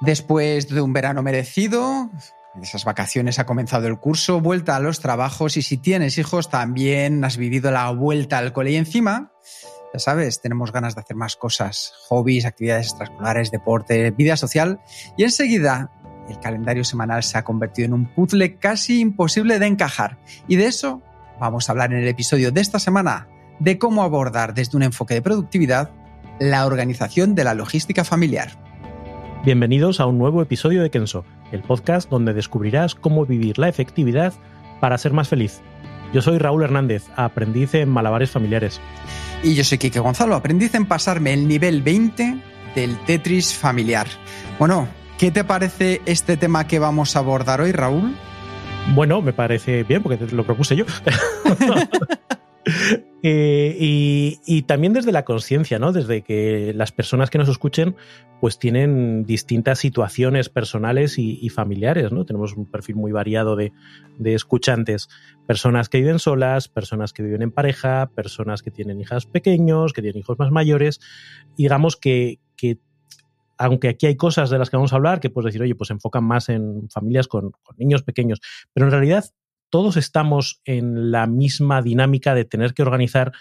Después de un verano merecido, en esas vacaciones ha comenzado el curso, vuelta a los trabajos y si tienes hijos también has vivido la vuelta al cole. Y encima, ya sabes, tenemos ganas de hacer más cosas, hobbies, actividades extraescolares, deporte, vida social. Y enseguida el calendario semanal se ha convertido en un puzzle casi imposible de encajar. Y de eso vamos a hablar en el episodio de esta semana de cómo abordar desde un enfoque de productividad la organización de la logística familiar. Bienvenidos a un nuevo episodio de Kenso, el podcast donde descubrirás cómo vivir la efectividad para ser más feliz. Yo soy Raúl Hernández, aprendiz en malabares familiares. Y yo soy Kike Gonzalo, aprendiz en pasarme el nivel 20 del Tetris familiar. Bueno, ¿qué te parece este tema que vamos a abordar hoy, Raúl? Bueno, me parece bien porque lo propuse yo. Eh, y, también desde la conciencia, ¿no? Desde que las personas que nos escuchen, pues tienen distintas situaciones personales y, familiares, ¿no? Tenemos un perfil muy variado de, de, escuchantes. Personas que viven solas, personas que viven en pareja, personas que tienen hijas pequeños, que tienen hijos más mayores. Digamos que, que aunque aquí hay cosas de las que vamos a hablar que puedes decir, oye, pues se enfocan más en familias con niños pequeños, pero en realidad todos estamos en la misma dinámica de tener que organizar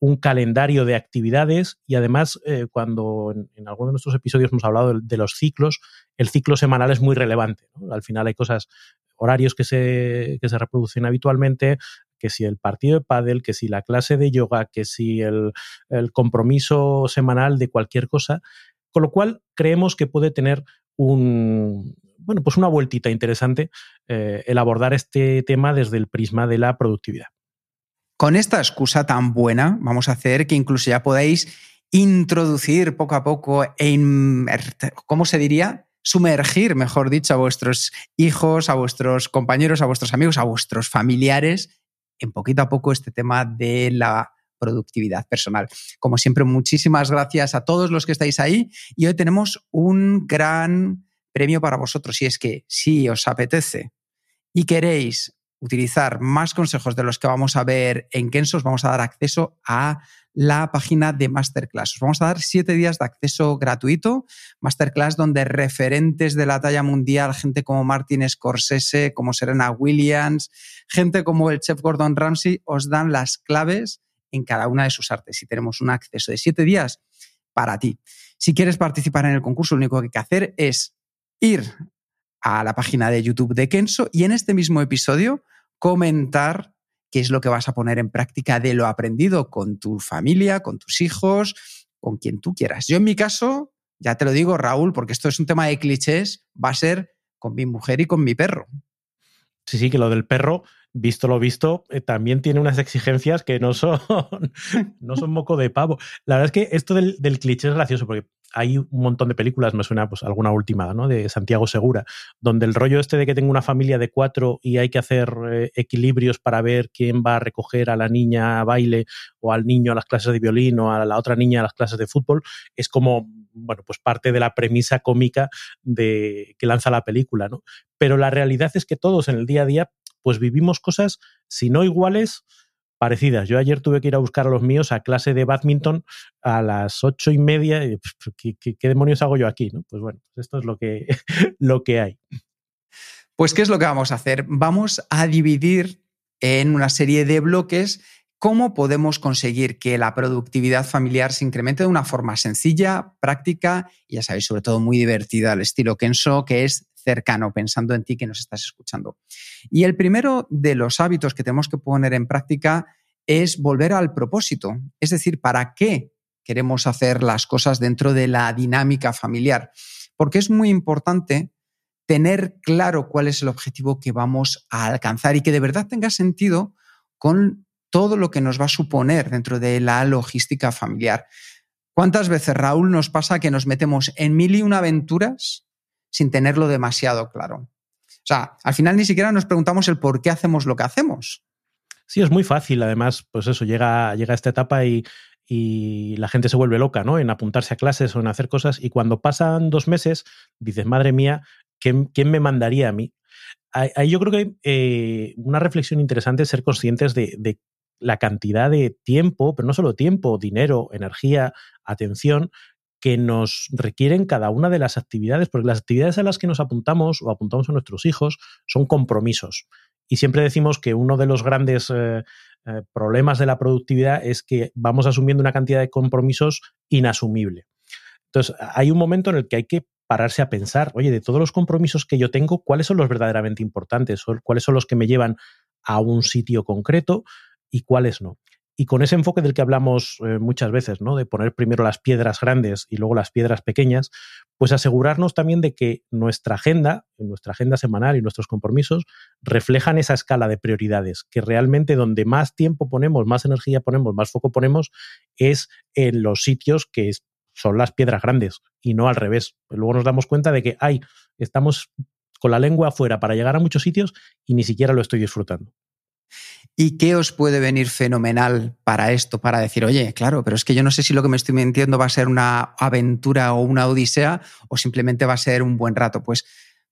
un calendario de actividades y además eh, cuando en, en algunos de nuestros episodios hemos hablado de, los ciclos, el ciclo semanal es muy relevante. Al final hay cosas, horarios que se, que se reproducen habitualmente, que si el partido de pádel, que si la clase de yoga, que si el compromiso semanal de cualquier cosa, con lo cual creemos que puede tener un, bueno, pues una vueltita interesante eh, el abordar este tema desde el prisma de la productividad. Con esta excusa tan buena, vamos a hacer que incluso ya podáis introducir poco a poco, en, ¿cómo se diría? Sumergir, mejor dicho, a vuestros hijos, a vuestros compañeros, a vuestros amigos, a vuestros familiares, en poquito a poco este tema de la productividad personal. Como siempre, muchísimas gracias a todos los que estáis ahí y hoy tenemos un gran premio para vosotros. Y es que si os apetece y queréis utilizar más consejos de los que vamos a ver en Kenso, os vamos a dar acceso a la página de Masterclass. Os vamos a dar siete días de acceso gratuito, Masterclass donde referentes de la talla mundial, gente como Martin Scorsese, como Serena Williams, gente como el chef Gordon Ramsay, os dan las claves en cada una de sus artes. Y tenemos un acceso de siete días para ti. Si quieres participar en el concurso, lo único que hay que hacer es ir a la página de YouTube de Kenso y en este mismo episodio comentar qué es lo que vas a poner en práctica de lo aprendido con tu familia, con tus hijos, con quien tú quieras. Yo en mi caso, ya te lo digo Raúl, porque esto es un tema de clichés, va a ser con mi mujer y con mi perro. Sí, sí, que lo del perro, visto lo visto, eh, también tiene unas exigencias que no son, no son moco de pavo. La verdad es que esto del, del cliché es gracioso porque hay un montón de películas, me suena pues alguna última, ¿no? De Santiago Segura, donde el rollo este de que tengo una familia de cuatro y hay que hacer eh, equilibrios para ver quién va a recoger a la niña a baile o al niño a las clases de violín o a la otra niña a las clases de fútbol, es como, bueno, pues parte de la premisa cómica de que lanza la película, ¿no? Pero la realidad es que todos en el día a día pues vivimos cosas, si no iguales, parecidas. Yo ayer tuve que ir a buscar a los míos a clase de badminton a las ocho y media. ¿qué, qué, demonios hago yo aquí? ¿no? Pues bueno, esto es lo que, lo que hay. Pues, ¿qué es lo que vamos a hacer? Vamos a dividir en una serie de bloques cómo podemos conseguir que la productividad familiar se incremente de una forma sencilla, práctica y, ya sabéis, sobre todo muy divertida, al estilo Kenso, que es cercano, pensando en ti que nos estás escuchando. Y el primero de los hábitos que tenemos que poner en práctica es volver al propósito, es decir, ¿para qué queremos hacer las cosas dentro de la dinámica familiar? Porque es muy importante tener claro cuál es el objetivo que vamos a alcanzar y que de verdad tenga sentido con todo lo que nos va a suponer dentro de la logística familiar. ¿Cuántas veces, Raúl, nos pasa que nos metemos en mil y una aventuras sin tenerlo demasiado claro? O sea, al final ni siquiera nos preguntamos el por qué hacemos lo que hacemos. Sí, es muy fácil. Además, pues eso, llega, llega a esta etapa y, y la gente se vuelve loca, ¿no? En apuntarse a clases o en hacer cosas. Y cuando pasan dos meses, dices, madre mía, ¿quién, me mandaría a mí? Ahí yo creo que eh, una reflexión interesante es ser conscientes de, la cantidad de tiempo, pero no solo tiempo, dinero, energía, atención, que nos requieren cada una de las actividades, porque las actividades a las que nos apuntamos o apuntamos a nuestros hijos son compromisos. Y siempre decimos que uno de los grandes eh, eh, problemas de la productividad es que vamos asumiendo una cantidad de compromisos inasumible. Entonces, hay un momento en el que hay que pararse a pensar, oye, de todos los compromisos que yo tengo, ¿cuáles son los verdaderamente importantes? ¿Cuáles son los que me llevan a un sitio concreto y cuáles no? Y con ese enfoque del que hablamos eh, muchas veces, ¿no? De poner primero las piedras grandes y luego las piedras pequeñas, pues asegurarnos también de que nuestra agenda, nuestra agenda semanal y nuestros compromisos reflejan esa escala de prioridades, que realmente donde más tiempo ponemos, más energía ponemos, más foco ponemos, es en los sitios que son las piedras grandes y no al revés. Luego nos damos cuenta de que, ay, estamos con la lengua afuera para llegar a muchos sitios y ni siquiera lo estoy disfrutando. ¿Y qué os puede venir fenomenal para esto? Para decir, oye, claro, pero es que yo no sé si lo que me estoy mintiendo va a ser una aventura o una odisea o simplemente va a ser un buen rato. Pues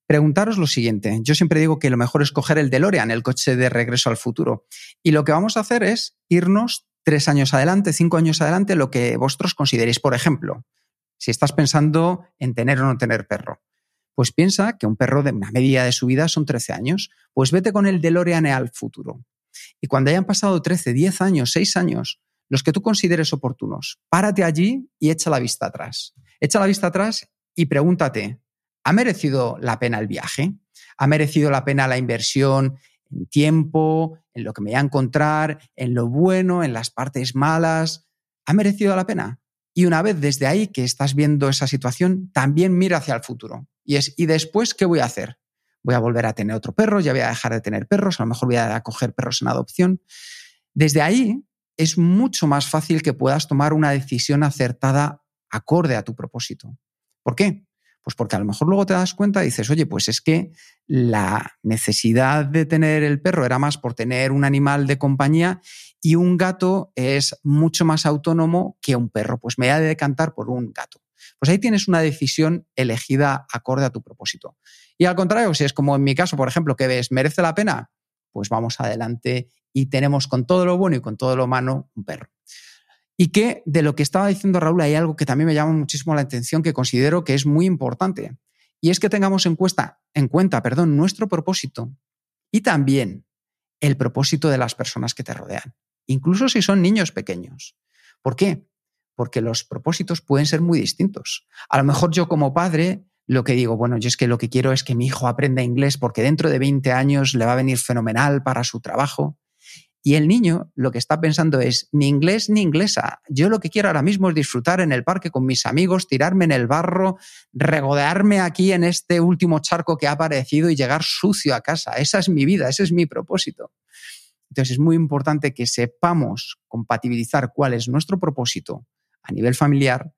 preguntaros lo siguiente. Yo siempre digo que lo mejor es coger el DeLorean, el coche de regreso al futuro. Y lo que vamos a hacer es irnos tres años adelante, cinco años adelante, lo que vosotros consideréis. Por ejemplo, si estás pensando en tener o no tener perro. Pues piensa que un perro de una media de su vida son 13 años. Pues vete con el DeLorean al futuro y cuando hayan pasado 13, 10 años, 6 años, los que tú consideres oportunos, párate allí y echa la vista atrás. Echa la vista atrás y pregúntate, ¿ha merecido la pena el viaje? ¿Ha merecido la pena la inversión en tiempo, en lo que me voy a encontrar, en lo bueno, en las partes malas? ¿Ha merecido la pena? Y una vez desde ahí que estás viendo esa situación, también mira hacia el futuro. Y es, ¿y después qué voy a hacer? voy a volver a tener otro perro, ya voy a dejar de tener perros, a lo mejor voy a coger perros en adopción. Desde ahí es mucho más fácil que puedas tomar una decisión acertada acorde a tu propósito. ¿Por qué? Pues porque a lo mejor luego te das cuenta y dices, oye, pues es que la necesidad de tener el perro era más por tener un animal de compañía y un gato es mucho más autónomo que un perro. Pues me voy a decantar por un gato. Pues ahí tienes una decisión elegida acorde a tu propósito. Y al contrario, si es como en mi caso, por ejemplo, que ves, ¿merece la pena? Pues vamos adelante y tenemos con todo lo bueno y con todo lo malo un perro. Y que de lo que estaba diciendo Raúl hay algo que también me llama muchísimo la atención, que considero que es muy importante. Y es que tengamos en, en cuenta perdón, nuestro propósito y también el propósito de las personas que te rodean, incluso si son niños pequeños. ¿Por qué? Porque los propósitos pueden ser muy distintos. A lo mejor yo como padre lo que digo, bueno, yo es que lo que quiero es que mi hijo aprenda inglés porque dentro de 20 años le va a venir fenomenal para su trabajo. Y el niño lo que está pensando es ni inglés ni inglesa. Yo lo que quiero ahora mismo es disfrutar en el parque con mis amigos, tirarme en el barro, regodearme aquí en este último charco que ha aparecido y llegar sucio a casa. Esa es mi vida, ese es mi propósito. Entonces es muy importante que sepamos compatibilizar cuál es nuestro propósito a nivel familiar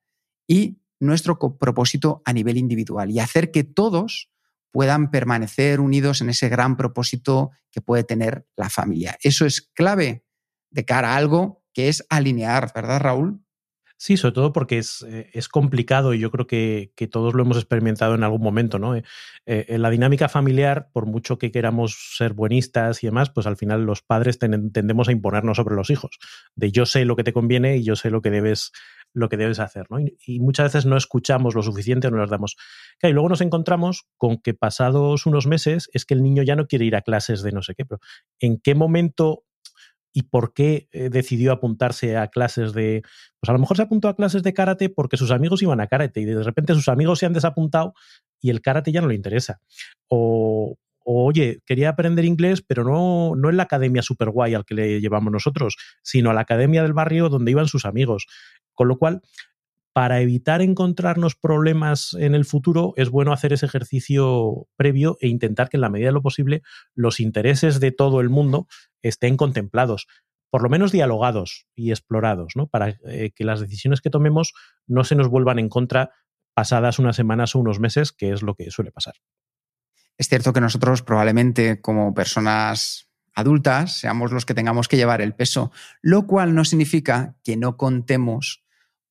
y nuestro propósito a nivel individual y hacer que todos puedan permanecer unidos en ese gran propósito que puede tener la familia. Eso es clave de cara a algo que es alinear, ¿verdad, Raúl? Sí, sobre todo porque es, eh, es complicado y yo creo que, que, todos lo hemos experimentado en algún momento, ¿no? Eh, eh, en la dinámica familiar, por mucho que queramos ser buenistas y demás, pues al final los padres tendemos a imponernos sobre los hijos. De yo sé lo que te conviene y yo sé lo que debes lo que debes hacer, ¿no? Y, muchas veces no escuchamos lo suficiente no nos damos. y luego nos encontramos con que pasados unos meses es que el niño ya no quiere ir a clases de no sé qué, pero ¿en qué momento y por qué eh, decidió apuntarse a clases de... Pues a lo mejor se apuntó a clases de karate porque sus amigos iban a karate y de repente sus amigos se han desapuntado y el karate ya no le interesa. O, oye, quería aprender inglés, pero no, no en la academia super guay al que le llevamos nosotros, sino a la academia del barrio donde iban sus amigos. Con lo cual, para evitar encontrarnos problemas en el futuro, es bueno hacer ese ejercicio previo e intentar que en la medida de lo posible los intereses de todo el mundo estén contemplados, por lo menos dialogados y explorados, ¿no? Para eh, que las decisiones que tomemos no se nos vuelvan en contra pasadas unas semanas o unos meses, que es lo que suele pasar. Es cierto que nosotros probablemente como personas adultas seamos los que tengamos que llevar el peso, lo cual no significa que no contemos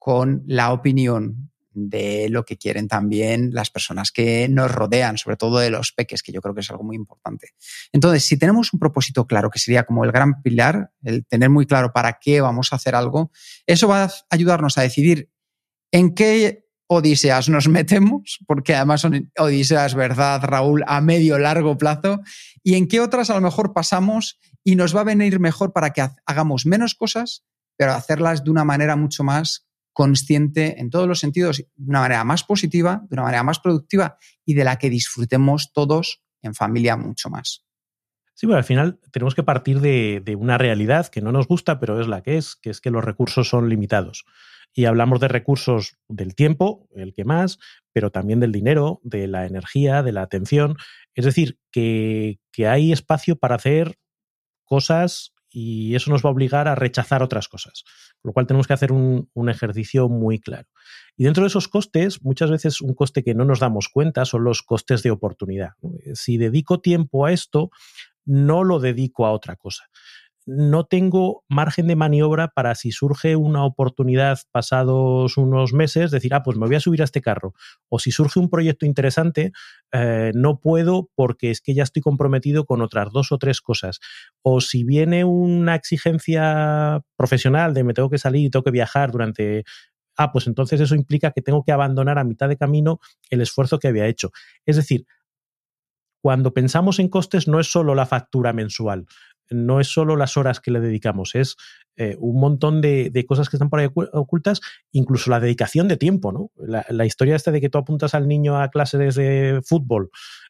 con la opinión de lo que quieren también las personas que nos rodean, sobre todo de los peques, que yo creo que es algo muy importante. Entonces, si tenemos un propósito claro, que sería como el gran pilar, el tener muy claro para qué vamos a hacer algo, eso va a ayudarnos a decidir en qué odiseas nos metemos, porque además son odiseas, ¿verdad, Raúl?, a medio largo plazo, y en qué otras a lo mejor pasamos y nos va a venir mejor para que hagamos menos cosas, pero hacerlas de una manera mucho más consciente en todos los sentidos, de una manera más positiva, de una manera más productiva y de la que disfrutemos todos en familia mucho más. Sí, bueno, al final tenemos que partir de, de, una realidad que no nos gusta, pero es la que es, que es que los recursos son limitados. Y hablamos de recursos del tiempo, el que más, pero también del dinero, de la energía, de la atención. Es decir, que hay espacio para hacer cosas y eso nos va a obligar a rechazar otras cosas. Con lo cual tenemos que hacer un, ejercicio muy claro. Y dentro de esos costes, muchas veces un coste que no nos damos cuenta son los costes de oportunidad. Si dedico tiempo a esto, no lo dedico a otra cosa no tengo margen de maniobra para si surge una oportunidad pasados unos meses, decir, ah, pues me voy a subir a este carro. O si surge un proyecto interesante, eh, no puedo porque es que ya estoy comprometido con otras dos o tres cosas. O si viene una exigencia profesional de me tengo que salir y tengo que viajar durante ah, pues entonces eso implica que tengo que abandonar a mitad de camino el esfuerzo que había hecho. Es decir, cuando pensamos en costes no es solo la factura mensual, no es solo las horas que le dedicamos, es eh, un montón de, cosas que están por ahí ocultas, incluso la dedicación de tiempo, ¿no? La, historia esta de que tú apuntas al niño a clases de fútbol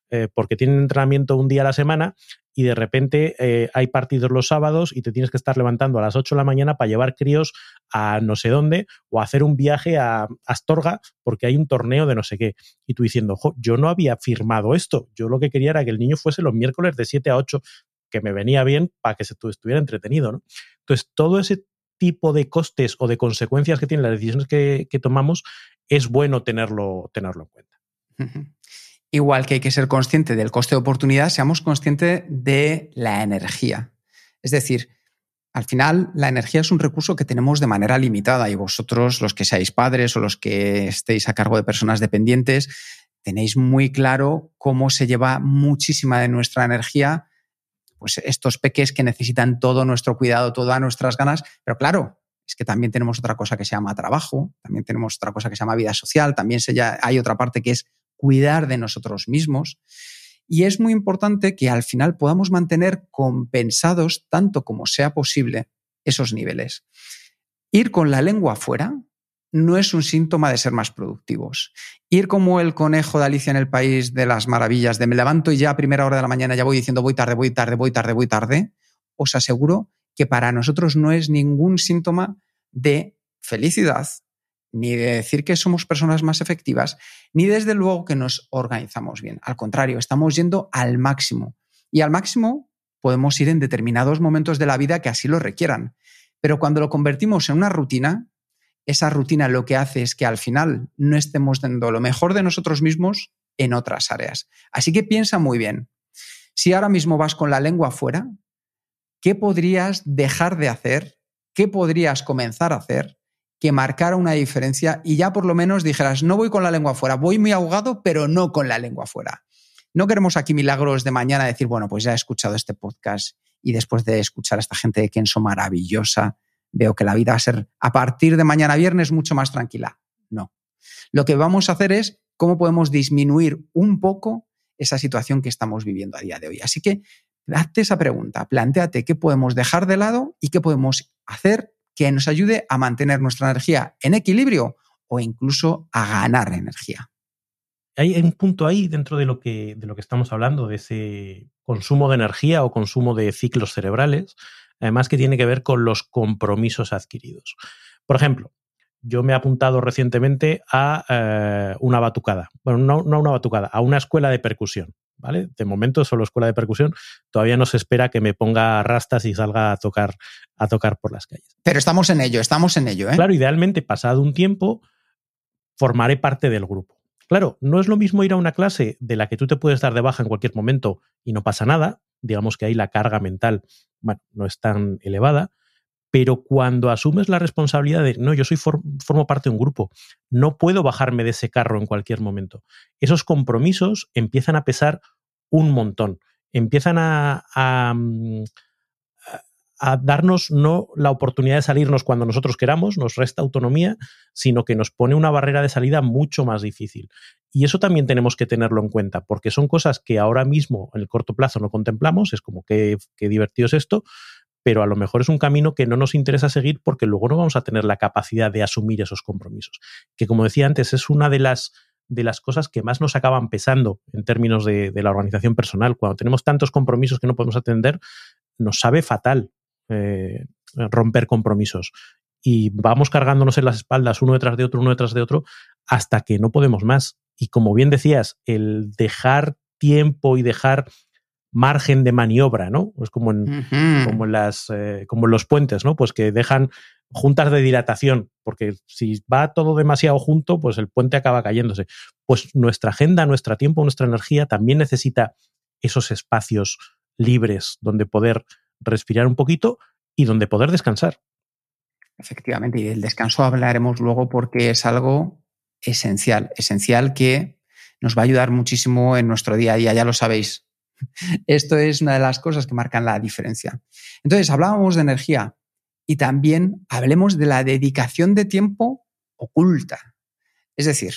eh, porque tiene entrenamiento un día a la semana y de repente eh, hay partidos los sábados y te tienes que estar levantando a las 8 de la mañana para llevar críos a no sé dónde o hacer un viaje a Astorga porque hay un torneo de no sé qué. Y tú diciendo, yo no había firmado esto, yo lo que quería era que el niño fuese los miércoles de 7 a 8 que me venía bien para que se estuviera entretenido. Entonces, todo ese tipo de costes o de consecuencias que tienen las decisiones que, tomamos, es bueno tenerlo, tenerlo en cuenta. Igual que hay que ser consciente del coste de oportunidad, seamos conscientes de la energía. Es decir, al final la energía es un recurso que tenemos de manera limitada y vosotros, los que seáis padres o los que estéis a cargo de personas dependientes, tenéis muy claro cómo se lleva muchísima de nuestra energía pues estos peques que necesitan todo nuestro cuidado, todas nuestras ganas, pero claro, es que también tenemos otra cosa que se llama trabajo, también tenemos otra cosa que se llama vida social, también hay otra parte que es cuidar de nosotros mismos. Y es muy importante que al final podamos mantener compensados, tanto como sea posible, esos niveles. Ir con la lengua fuera no es un síntoma de ser más productivos. Ir como el conejo de Alicia en el País de las Maravillas, de me levanto y ya a primera hora de la mañana ya voy diciendo voy tarde, voy tarde, voy tarde, voy tarde, os aseguro que para nosotros no es ningún síntoma de felicidad, ni de decir que somos personas más efectivas, ni desde luego que nos organizamos bien. Al contrario, estamos yendo al máximo. Y al máximo podemos ir en determinados momentos de la vida que así lo requieran. Pero cuando lo convertimos en una rutina, esa rutina lo que hace es que al final no estemos dando lo mejor de nosotros mismos en otras áreas. Así que piensa muy bien. Si ahora mismo vas con la lengua fuera, ¿qué podrías dejar de hacer? ¿Qué podrías comenzar a hacer que marcara una diferencia y ya por lo menos dijeras, no voy con la lengua fuera, voy muy ahogado, pero no con la lengua fuera? No queremos aquí milagros de mañana decir, bueno, pues ya he escuchado este podcast y después de escuchar a esta gente de Kenso maravillosa, veo que la vida va a ser a partir de mañana viernes mucho más tranquila. No. Lo que vamos a hacer es cómo podemos disminuir un poco esa situación que estamos viviendo a día de hoy. Así que hazte esa pregunta, planteate qué podemos dejar de lado y qué podemos hacer que nos ayude a mantener nuestra energía en equilibrio o incluso a ganar energía. Hay un punto ahí dentro de lo que, de lo que estamos hablando, de ese consumo de energía o consumo de ciclos cerebrales, además que tiene que ver con los compromisos adquiridos. Por ejemplo, yo me he apuntado recientemente a eh, una batucada. Bueno, no, no a una batucada, a una escuela de percusión. ¿Vale? De momento, solo escuela de percusión. Todavía no se espera que me ponga rastas y salga a tocar, a tocar por las calles. Pero estamos en ello, estamos en ello. ¿eh? Claro, idealmente, pasado un tiempo, formaré parte del grupo. Claro, no es lo mismo ir a una clase de la que tú te puedes dar de baja en cualquier momento y no pasa nada. Digamos que ahí la carga mental bueno, no es tan elevada pero cuando asumes la responsabilidad de, no, yo soy formo parte de un grupo, no puedo bajarme de ese carro en cualquier momento, esos compromisos empiezan a pesar un montón, empiezan a, mm, a darnos no la oportunidad de salirnos cuando nosotros queramos, nos resta autonomía, sino que nos pone una barrera de salida mucho más difícil. Y eso también tenemos que tenerlo en cuenta, porque son cosas que ahora mismo en el corto plazo no contemplamos, es como qué, qué divertido es esto, pero a lo mejor es un camino que no nos interesa seguir porque luego no vamos a tener la capacidad de asumir esos compromisos. Que como decía antes, es una de las, de las cosas que más nos acaban pesando en términos de, la organización personal. Cuando tenemos tantos compromisos que no podemos atender, nos sabe fatal eh, romper compromisos. Y vamos cargándonos en las espaldas uno detrás de otro, uno detrás de otro, hasta que no podemos más. Y como bien decías, el dejar tiempo y dejar margen de maniobra, ¿no? Es como en, como las, eh, como los puentes, ¿no? Pues que dejan juntas de dilatación, porque si va todo demasiado junto, pues el puente acaba cayéndose. Pues nuestra agenda, nuestro tiempo, nuestra energía también necesita esos espacios libres donde poder respirar un poquito y donde poder descansar. Efectivamente, y del descanso hablaremos luego porque es algo esencial, esencial que nos va a ayudar muchísimo en nuestro día a día, ya lo sabéis. Esto es una de las cosas que marcan la diferencia. Entonces, hablábamos de energía y también hablemos de la dedicación de tiempo oculta. Es decir,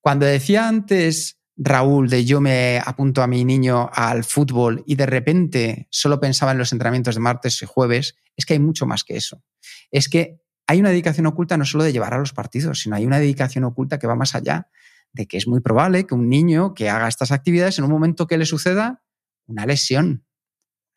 cuando decía antes Raúl de yo me apunto a mi niño al fútbol y de repente solo pensaba en los entrenamientos de martes y jueves, es que hay mucho más que eso. Es que hay una dedicación oculta no solo de llevar a los partidos, sino hay una dedicación oculta que va más allá de que es muy probable que un niño que haga estas actividades en un momento que le suceda una lesión.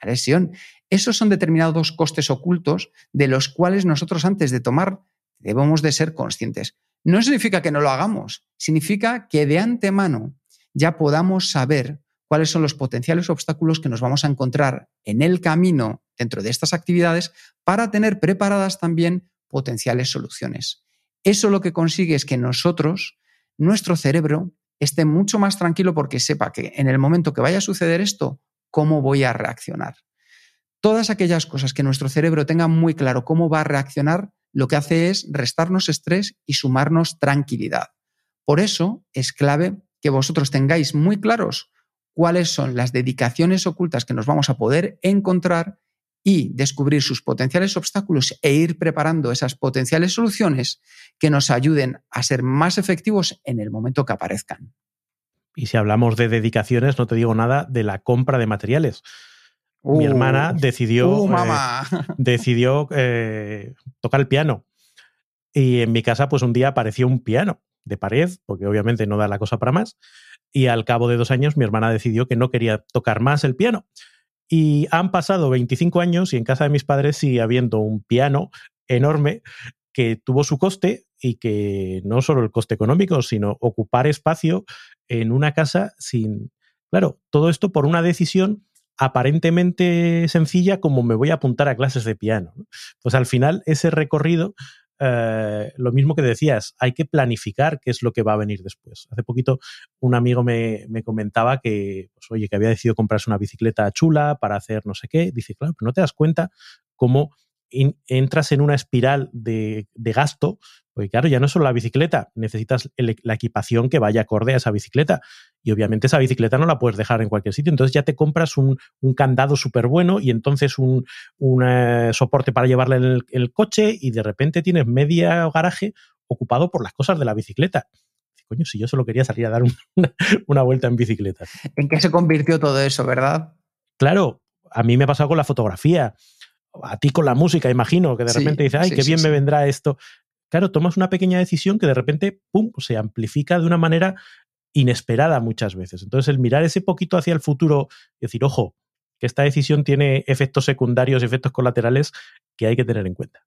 Una lesión. Esos son determinados costes ocultos de los cuales nosotros antes de tomar debemos de ser conscientes. No significa que no lo hagamos, significa que de antemano ya podamos saber cuáles son los potenciales obstáculos que nos vamos a encontrar en el camino dentro de estas actividades para tener preparadas también potenciales soluciones. Eso lo que consigue es que nosotros, nuestro cerebro, esté mucho más tranquilo porque sepa que en el momento que vaya a suceder esto, ¿cómo voy a reaccionar? Todas aquellas cosas que nuestro cerebro tenga muy claro cómo va a reaccionar, lo que hace es restarnos estrés y sumarnos tranquilidad. Por eso es clave que vosotros tengáis muy claros cuáles son las dedicaciones ocultas que nos vamos a poder encontrar y descubrir sus potenciales obstáculos e ir preparando esas potenciales soluciones que nos ayuden a ser más efectivos en el momento que aparezcan. Y si hablamos de dedicaciones, no te digo nada de la compra de materiales. Mi uh, hermana decidió, uh, eh, decidió eh, tocar el piano. Y en mi casa, pues un día apareció un piano de pared, porque obviamente no da la cosa para más. Y al cabo de dos años, mi hermana decidió que no quería tocar más el piano. Y han pasado 25 años y en casa de mis padres sigue habiendo un piano enorme que tuvo su coste y que no solo el coste económico, sino ocupar espacio en una casa sin... Claro, todo esto por una decisión aparentemente sencilla como me voy a apuntar a clases de piano. Pues al final ese recorrido eh, lo mismo que decías, hay que planificar qué es lo que va a venir después. Hace poquito un amigo me, comentaba que, pues, oye, que había decidido comprarse una bicicleta chula para hacer no sé qué. Dice, claro, pero no te das cuenta cómo entras en una espiral de, gasto, porque claro, ya no es solo la bicicleta, necesitas la equipación que vaya acorde a esa bicicleta. Y obviamente esa bicicleta no la puedes dejar en cualquier sitio. Entonces ya te compras un, candado súper bueno y entonces un, eh, soporte para llevarle en el, coche y de repente tienes media garaje ocupado por las cosas de la bicicleta. Coño, si yo solo quería salir a dar una, una vuelta en bicicleta. ¿En qué se convirtió todo eso, verdad? Claro, a mí me ha pasado con la fotografía a ti con la música, imagino, que de repente dices, ay, qué bien me vendrá esto. Claro, tomas una pequeña decisión que de repente, pum, se amplifica de una manera inesperada muchas veces. Entonces, el mirar ese poquito hacia el futuro y decir, ojo, que esta decisión tiene efectos secundarios, efectos colaterales que hay que tener en cuenta.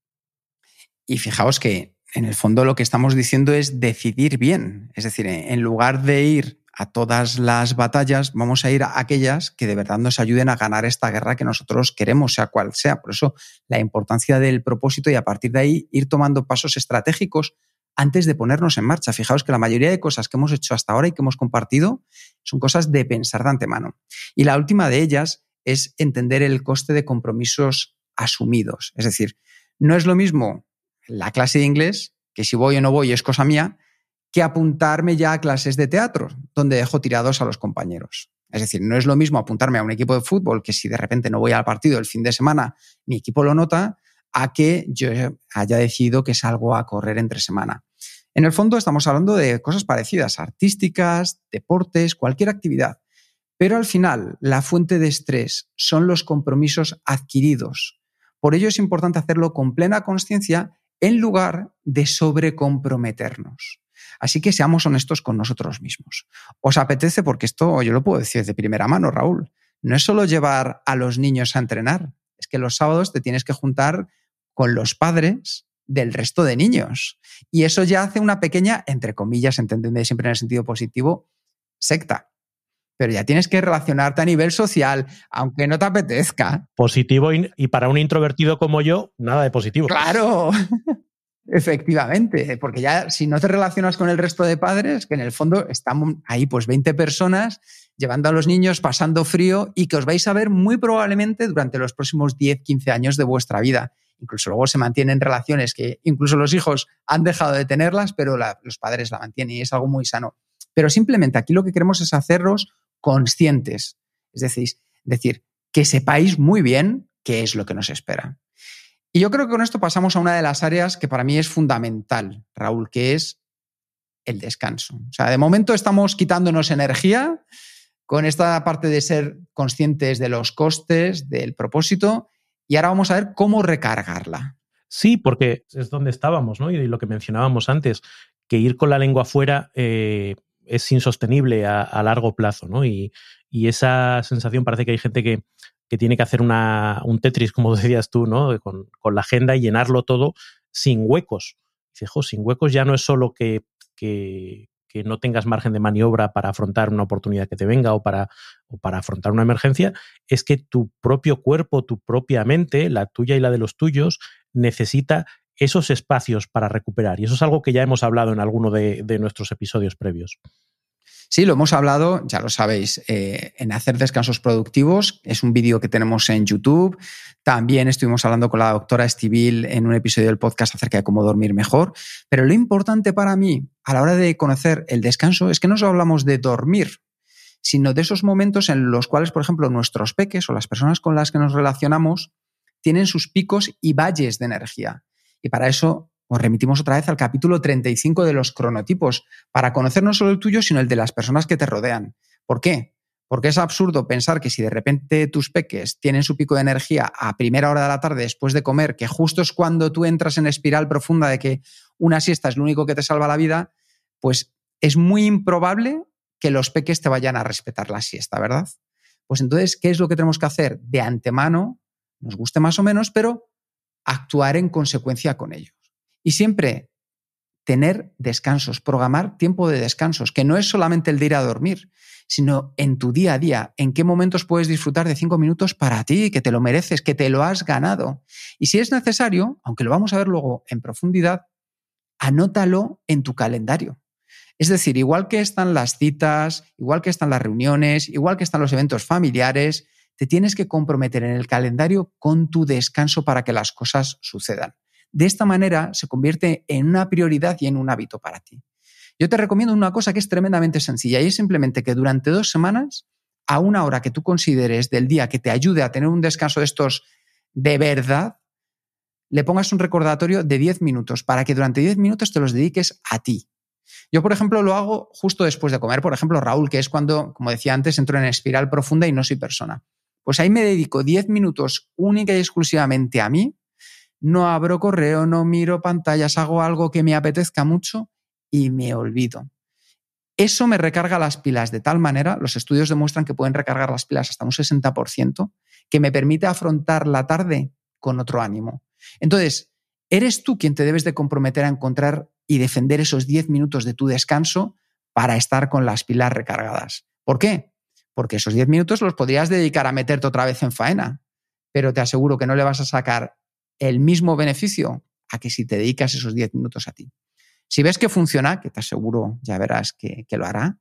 Y fijaos que en el fondo lo que estamos diciendo es decidir bien. Es decir, en lugar de ir a todas las batallas, vamos a ir a aquellas que de verdad nos ayuden a ganar esta guerra que nosotros queremos, sea cual sea. Por eso la importancia del propósito y a partir de ahí ir tomando pasos estratégicos antes de ponernos en marcha. Fijaos que la mayoría de cosas que hemos hecho hasta ahora y que hemos compartido son cosas de pensar de antemano. Y la última de ellas es entender el coste de compromisos asumidos. Es decir, no es lo mismo la clase de inglés, que si voy o no voy es cosa mía, que apuntarme ya a clases de teatro, donde dejo tirados a los compañeros. Es decir, no es lo mismo apuntarme a un equipo de fútbol que si de repente no voy al partido el fin de semana, mi equipo lo nota, a que yo haya decidido que salgo a correr entre semana. En el fondo estamos hablando de cosas parecidas, artísticas, deportes, cualquier actividad. Pero al final, la fuente de estrés son los compromisos adquiridos. Por ello es importante hacerlo con plena conciencia en lugar de sobrecomprometernos. Así que seamos honestos con nosotros mismos. ¿Os apetece? Porque esto yo lo puedo decir de primera mano, Raúl. No es solo llevar a los niños a entrenar, es que los sábados te tienes que juntar con los padres del resto de niños. Y eso ya hace una pequeña, entre comillas, entendedme siempre en el sentido positivo, secta. Pero ya tienes que relacionarte a nivel social, aunque no te apetezca. Positivo y para un introvertido como yo, nada de positivo. Claro. Efectivamente, porque ya si no te relacionas con el resto de padres, que en el fondo estamos ahí pues 20 personas llevando a los niños, pasando frío y que os vais a ver muy probablemente durante los próximos 10, 15 años de vuestra vida. Incluso luego se mantienen relaciones que incluso los hijos han dejado de tenerlas, pero los padres la mantienen y es algo muy sano. Pero simplemente aquí lo que queremos es hacerlos conscientes, es decir, decir que sepáis muy bien qué es lo que nos espera. Y yo creo que con esto pasamos a una de las áreas que para mí es fundamental, Raúl, que es el descanso. O sea, de momento estamos quitándonos energía con esta parte de ser conscientes de los costes, del propósito, y ahora vamos a ver cómo recargarla. Sí, porque es donde estábamos, ¿no? Y lo que mencionábamos antes, que ir con la lengua afuera eh, es insostenible a, largo plazo, ¿no? Y, y, esa sensación parece que hay gente que, que tiene que hacer una, un Tetris, como decías tú, ¿no? Con, la agenda y llenarlo todo sin huecos. Dice, sin huecos ya no es solo que, que, no tengas margen de maniobra para afrontar una oportunidad que te venga o para, o para afrontar una emergencia, es que tu propio cuerpo, tu propia mente, la tuya y la de los tuyos, necesita esos espacios para recuperar. Y eso es algo que ya hemos hablado en alguno de nuestros episodios previos. Sí, lo hemos hablado, ya lo sabéis, eh, en hacer descansos productivos. Es un vídeo que tenemos en YouTube. También estuvimos hablando con la doctora Estivil en un episodio del podcast acerca de cómo dormir mejor. Pero lo importante para mí a la hora de conocer el descanso es que no solo hablamos de dormir, sino de esos momentos en los cuales, por ejemplo, nuestros peques o las personas con las que nos relacionamos tienen sus picos y valles de energía. Y para eso os remitimos otra vez al capítulo 35 de los cronotipos, para conocer no solo el tuyo, sino el de las personas que te rodean. ¿Por qué? Porque es absurdo pensar que si de repente tus peques tienen su pico de energía a primera hora de la tarde después de comer, que justo es cuando tú entras en espiral profunda de que una siesta es lo único que te salva la vida, pues es muy improbable que los peques te vayan a respetar la siesta, ¿verdad? Pues entonces, ¿qué es lo que tenemos que hacer? De antemano, nos guste más o menos, pero actuar en consecuencia con ello. Y siempre tener descansos, programar tiempo de descansos, que no es solamente el de ir a dormir, sino en tu día a día, en qué momentos puedes disfrutar de cinco minutos para ti, que te lo mereces, que te lo has ganado. Y si es necesario, aunque lo vamos a ver luego en profundidad, anótalo en tu calendario. Es decir, igual que están las citas, igual que están las reuniones, igual que están los eventos familiares, te tienes que comprometer en el calendario con tu descanso para que las cosas sucedan. De esta manera se convierte en una prioridad y en un hábito para ti. Yo te recomiendo una cosa que es tremendamente sencilla y es simplemente que durante dos semanas, a una hora que tú consideres del día que te ayude a tener un descanso de estos de verdad, le pongas un recordatorio de 10 minutos para que durante 10 minutos te los dediques a ti. Yo, por ejemplo, lo hago justo después de comer. Por ejemplo, Raúl, que es cuando, como decía antes, entro en espiral profunda y no soy persona. Pues ahí me dedico 10 minutos única y exclusivamente a mí no abro correo, no miro pantallas, hago algo que me apetezca mucho y me olvido. Eso me recarga las pilas de tal manera, los estudios demuestran que pueden recargar las pilas hasta un 60%, que me permite afrontar la tarde con otro ánimo. Entonces, eres tú quien te debes de comprometer a encontrar y defender esos 10 minutos de tu descanso para estar con las pilas recargadas. ¿Por qué? Porque esos 10 minutos los podrías dedicar a meterte otra vez en faena, pero te aseguro que no le vas a sacar el mismo beneficio a que si te dedicas esos 10 minutos a ti. Si ves que funciona, que te aseguro ya verás que, que lo hará,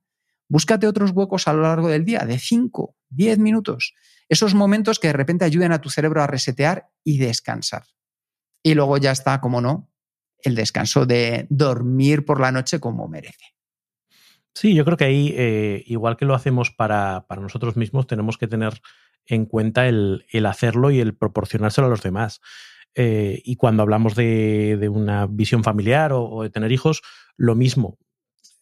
búscate otros huecos a lo largo del día de 5, 10 minutos. Esos momentos que de repente ayuden a tu cerebro a resetear y descansar. Y luego ya está, como no, el descanso de dormir por la noche como merece. Sí, yo creo que ahí, eh, igual que lo hacemos para, para, nosotros mismos, tenemos que tener en cuenta el, el hacerlo y el proporcionárselo a los demás. Eh, y cuando hablamos de, una visión familiar o, de tener hijos, lo mismo.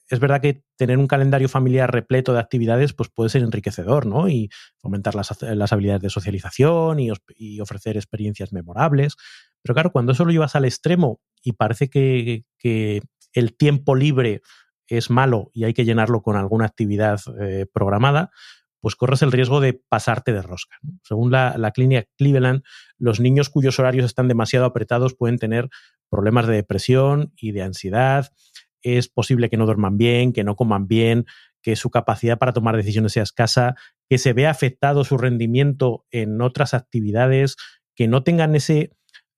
Es verdad que tener un calendario familiar repleto de actividades pues puede ser enriquecedor, ¿no? Y fomentar las, las habilidades de socialización y, ofrecer experiencias memorables. Pero claro, cuando eso lo llevas al extremo y parece que, que el tiempo libre es malo y hay que llenarlo con alguna actividad eh, programada, pues corres el riesgo de pasarte de rosca. Según la, la, clínica Cleveland, los niños cuyos horarios están demasiado apretados pueden tener problemas de depresión y de ansiedad. Es posible que no duerman bien, que no coman bien, que su capacidad para tomar decisiones sea escasa, que se vea afectado su rendimiento en otras actividades, que no tengan ese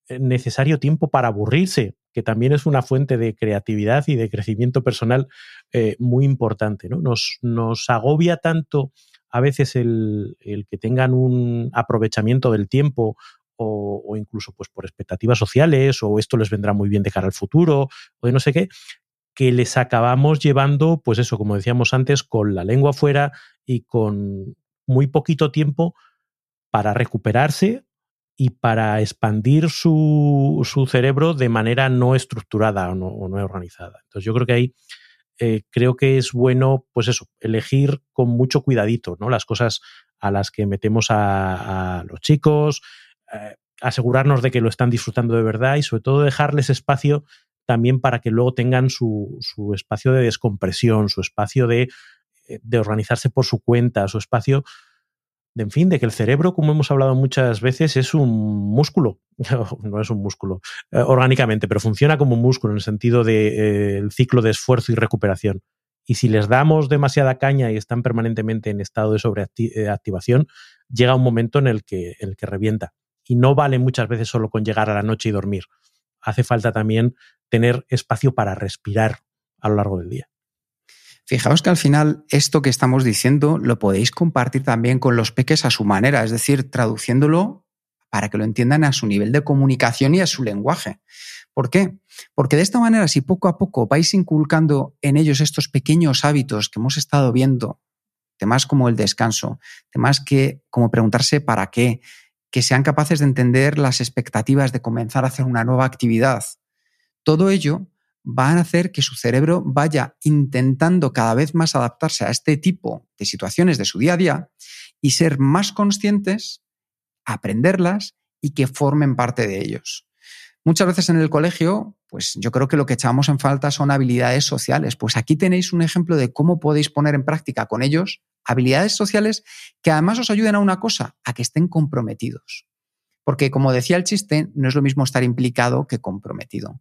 eh, necesario tiempo para aburrirse, que también es una fuente de creatividad y de crecimiento personal eh, muy importante. ¿no? Nos, nos, agobia tanto a veces el, el, que tengan un aprovechamiento del tiempo o, o, incluso pues, por expectativas sociales o esto les vendrá muy bien de cara al futuro o de no sé qué, que les acabamos llevando, pues eso, como decíamos antes, con la lengua fuera y con muy poquito tiempo para recuperarse y para expandir su, su, cerebro de manera no estructurada o no, o no, organizada. Entonces yo creo que ahí eh, creo que es bueno, pues eso, elegir con mucho cuidadito ¿no? las cosas a las que metemos a, los chicos, eh, asegurarnos de que lo están disfrutando de verdad y sobre todo dejarles espacio también para que luego tengan su, su espacio de descompresión, su espacio de, eh, de organizarse por su cuenta, su espacio de, en fin, de que el cerebro, como hemos hablado muchas veces, es un músculo, no es un músculo eh, orgánicamente, pero funciona como un músculo en el sentido del de, eh, ciclo de esfuerzo y recuperación. Y si les damos demasiada caña y están permanentemente en estado de sobreactivación, llega un momento en el, que, en el que revienta. Y no vale muchas veces solo con llegar a la noche y dormir. Hace falta también tener espacio para respirar a lo largo del día. Fijaos que al final esto que estamos diciendo lo podéis compartir también con los peques a su manera, es decir, traduciéndolo para que lo entiendan a su nivel de comunicación y a su lenguaje. ¿Por qué? Porque de esta manera, si poco a poco vais inculcando en ellos estos pequeños hábitos que hemos estado viendo, temas como el descanso, temas que como preguntarse para qué, que sean capaces de entender las expectativas de comenzar a hacer una nueva actividad, todo ello van a hacer que su cerebro vaya intentando cada vez más adaptarse a este tipo de situaciones de su día a día y ser más conscientes, aprenderlas y que formen parte de ellos. Muchas veces en el colegio, pues yo creo que lo que echamos en falta son habilidades sociales. Pues aquí tenéis un ejemplo de cómo podéis poner en práctica con ellos habilidades sociales que además os ayuden a una cosa, a que estén comprometidos. Porque como decía el chiste, no es lo mismo estar implicado que comprometido.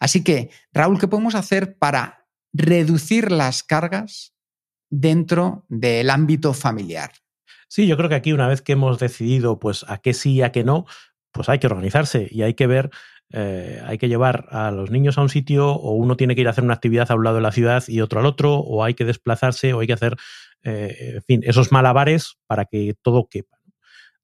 Así que, Raúl, ¿qué podemos hacer para reducir las cargas dentro del ámbito familiar. Sí, yo creo que aquí una vez que hemos decidido pues a qué sí y a qué no, pues hay que organizarse y hay que ver, eh, hay que llevar a los niños a un sitio o uno tiene que ir a hacer una actividad a un lado de la ciudad y otro al otro, o hay que desplazarse o hay que hacer, eh, en fin, esos malabares para que todo quepa.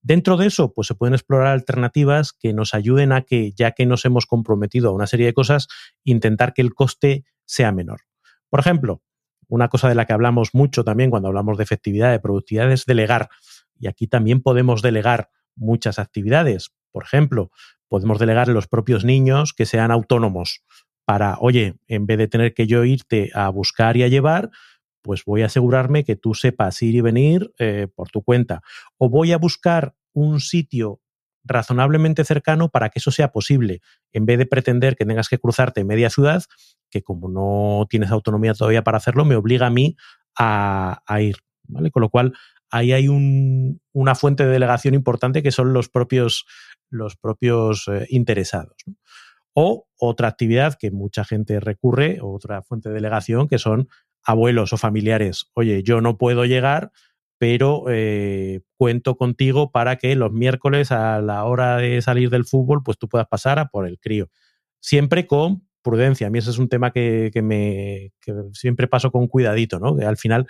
Dentro de eso, pues se pueden explorar alternativas que nos ayuden a que, ya que nos hemos comprometido a una serie de cosas, intentar que el coste sea menor. Por ejemplo, una cosa de la que hablamos mucho también cuando hablamos de efectividad, de productividad, es delegar. Y aquí también podemos delegar muchas actividades. Por ejemplo, podemos delegar a los propios niños que sean autónomos para, oye, en vez de tener que yo irte a buscar y a llevar, pues voy a asegurarme que tú sepas ir y venir eh, por tu cuenta. O voy a buscar un sitio razonablemente cercano para que eso sea posible, en vez de pretender que tengas que cruzarte media ciudad, que como no tienes autonomía todavía para hacerlo, me obliga a mí a, ir. ¿vale? Con lo cual, ahí hay una fuente de delegación importante que son los propios, los propios eh, interesados. O otra actividad que mucha gente recurre, otra fuente de delegación, que son abuelos o familiares. Oye, yo no puedo llegar, pero eh, cuento contigo para que los miércoles a la hora de salir del fútbol, pues tú puedas pasar a por el crío. Siempre con prudencia. A mí ese es un tema que, me siempre paso con cuidadito, ¿no? Que al final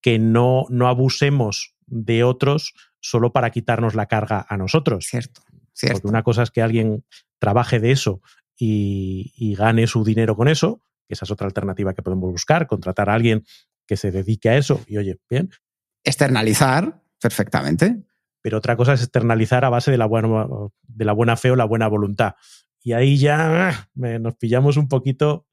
que no, no abusemos de otros solo para quitarnos la carga a nosotros. Cierto, cierto. Porque una cosa es que alguien trabaje de eso y, y gane su dinero con eso, que esa es otra alternativa que podemos buscar, contratar a alguien que se dedique a eso y oye, bien, externalizar perfectamente. Pero otra cosa es externalizar a base de la buena, de la buena fe o la buena voluntad. Y ahí ya nos pillamos un poquito,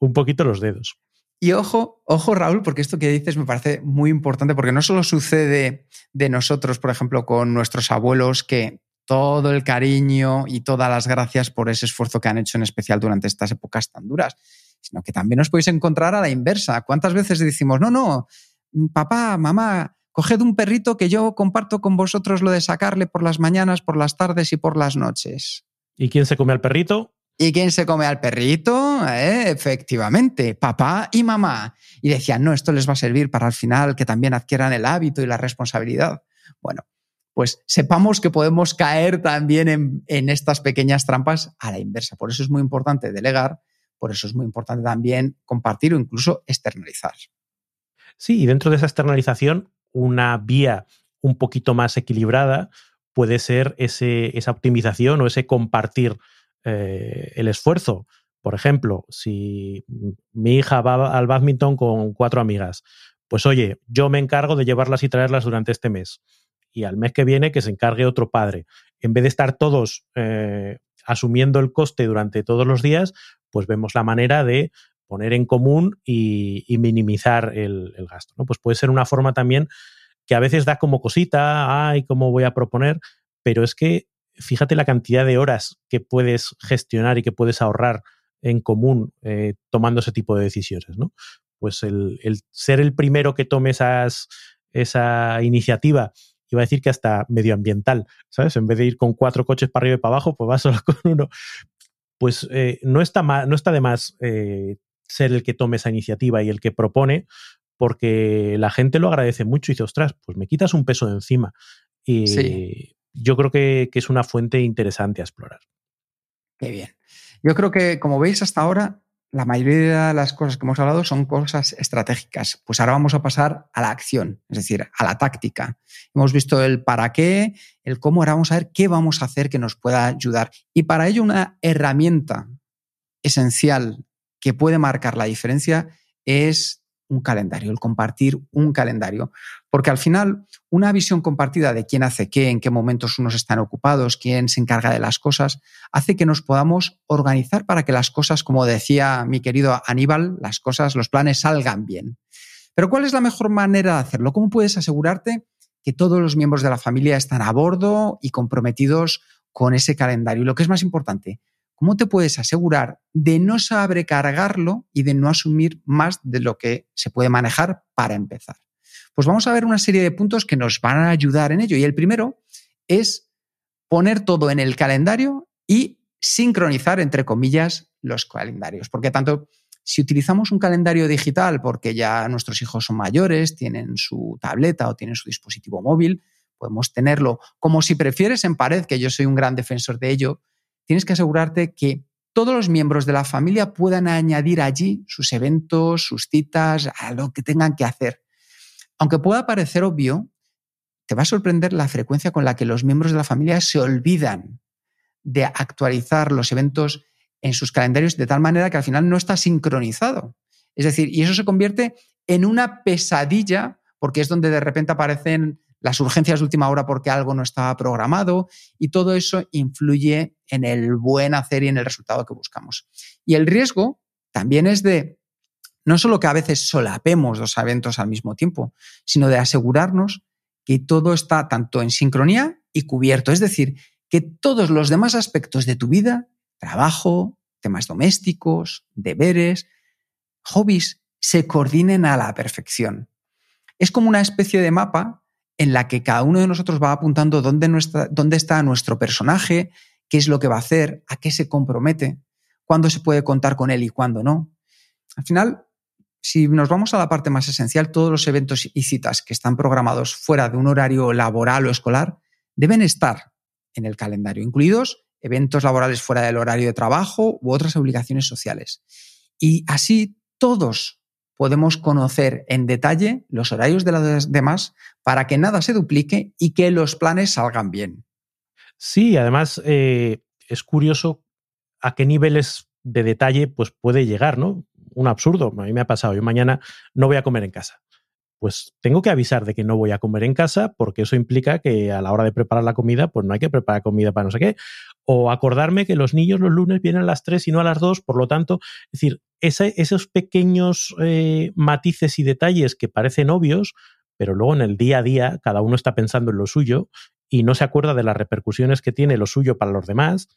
un poquito los dedos. Y ojo, ojo Raúl, porque esto que dices me parece muy importante, porque no solo sucede de nosotros, por ejemplo, con nuestros abuelos, que todo el cariño y todas las gracias por ese esfuerzo que han hecho en especial durante estas épocas tan duras, sino que también os podéis encontrar a la inversa. ¿Cuántas veces decimos, no, no, papá, mamá, coged un perrito que yo comparto con vosotros lo de sacarle por las mañanas, por las tardes y por las noches. ¿Y quién se come al perrito? ¿Y quién se come al perrito? Eh, efectivamente, papá y mamá. Y decían, no, esto les va a servir para al final que también adquieran el hábito y la responsabilidad. Bueno, pues sepamos que podemos caer también en, en estas pequeñas trampas a la inversa. Por eso es muy importante delegar, por eso es muy importante también compartir o incluso externalizar. Sí, y dentro de esa externalización, una vía un poquito más equilibrada puede ser ese, esa optimización o ese compartir eh, el esfuerzo. Por ejemplo, si mi hija va al badminton con cuatro amigas, pues oye, yo me encargo de llevarlas y traerlas durante este mes. Y al mes que viene que se encargue otro padre. En vez de estar todos eh, asumiendo el coste durante todos los días, pues vemos la manera de poner en común y, minimizar el, gasto. ¿no? Pues puede ser una forma también que a veces da como cosita, ay, ¿cómo voy a proponer? Pero es que fíjate la cantidad de horas que puedes gestionar y que puedes ahorrar en común eh, tomando ese tipo de decisiones, ¿no? Pues el, ser el primero que tome esa iniciativa, iba a decir que hasta medioambiental, ¿sabes? En vez de ir con cuatro coches para arriba y para abajo, pues vas solo con uno. Pues eh, no, está no está de más eh, ser el que tome esa iniciativa y el que propone, porque la gente lo agradece mucho y dice, ostras, pues me quitas un peso de encima. Y yo creo que, que, es una fuente interesante a explorar. Qué bien. Yo creo que, como veis hasta ahora, la mayoría de las cosas que hemos hablado son cosas estratégicas. Pues ahora vamos a pasar a la acción, es decir, a la táctica. Hemos visto el para qué, el cómo, ahora vamos a ver qué vamos a hacer que nos pueda ayudar. Y para ello una herramienta esencial que puede marcar la diferencia es un calendario, el compartir un calendario. Porque al final, una visión compartida de quién hace qué, en qué momentos unos están ocupados, quién se encarga de las cosas, hace que nos podamos organizar para que las cosas, como decía mi querido Aníbal, las cosas, los planes salgan bien. Pero ¿cuál es la mejor manera de hacerlo? ¿Cómo puedes asegurarte que todos los miembros de la familia están a bordo y comprometidos con ese calendario? Y lo que es más importante, ¿cómo te puedes asegurar de no sobrecargarlo y de no asumir más de lo que se puede manejar para empezar? Pues vamos a ver una serie de puntos que nos van a ayudar en ello. Y el primero es poner todo en el calendario y sincronizar, entre comillas, los calendarios. Porque tanto si utilizamos un calendario digital porque ya nuestros hijos son mayores, tienen su tableta o tienen su dispositivo móvil, podemos tenerlo como si prefieres en pared, que yo soy un gran defensor de ello, tienes que asegurarte que todos los miembros de la familia puedan añadir allí sus eventos, sus citas, a lo que tengan que hacer. Aunque pueda parecer obvio, te va a sorprender la frecuencia con la que los miembros de la familia se olvidan de actualizar los eventos en sus calendarios de tal manera que al final no está sincronizado. Es decir, y eso se convierte en una pesadilla porque es donde de repente aparecen las urgencias de última hora porque algo no estaba programado y todo eso influye en el buen hacer y en el resultado que buscamos. Y el riesgo también es de no solo que a veces solapemos dos eventos al mismo tiempo, sino de asegurarnos que todo está tanto en sincronía y cubierto. Es decir, que todos los demás aspectos de tu vida trabajo, temas domésticos, deberes, hobbies, se coordinen a la perfección. Es como una especie de mapa en la que cada uno de nosotros va apuntando dónde, dónde está nuestro personaje, qué es lo que va a hacer, a qué se compromete, cuándo se puede contar con él y cuándo no. Al final, si nos vamos a la parte más esencial, todos los eventos y citas que están programados fuera de un horario laboral o escolar deben estar en el calendario, incluidos eventos laborales fuera del horario de trabajo u otras obligaciones sociales. Y así todos podemos conocer en detalle los horarios de los demás para que nada se duplique y que los planes salgan bien. Sí, además eh, es curioso a qué niveles de detalle pues, puede llegar, ¿no? Un absurdo, a mí me ha pasado, yo mañana no voy a comer en casa pues tengo que avisar de que no voy a comer en casa porque eso implica que a la hora de preparar la comida, pues no hay que preparar comida para no sé qué. O acordarme que los niños los lunes vienen a las 3 y no a las 2, por lo tanto, es decir, esos pequeños eh, matices y detalles que parecen obvios, pero luego en el día a día cada uno está pensando en lo suyo y no se acuerda de las repercusiones que tiene lo suyo para los demás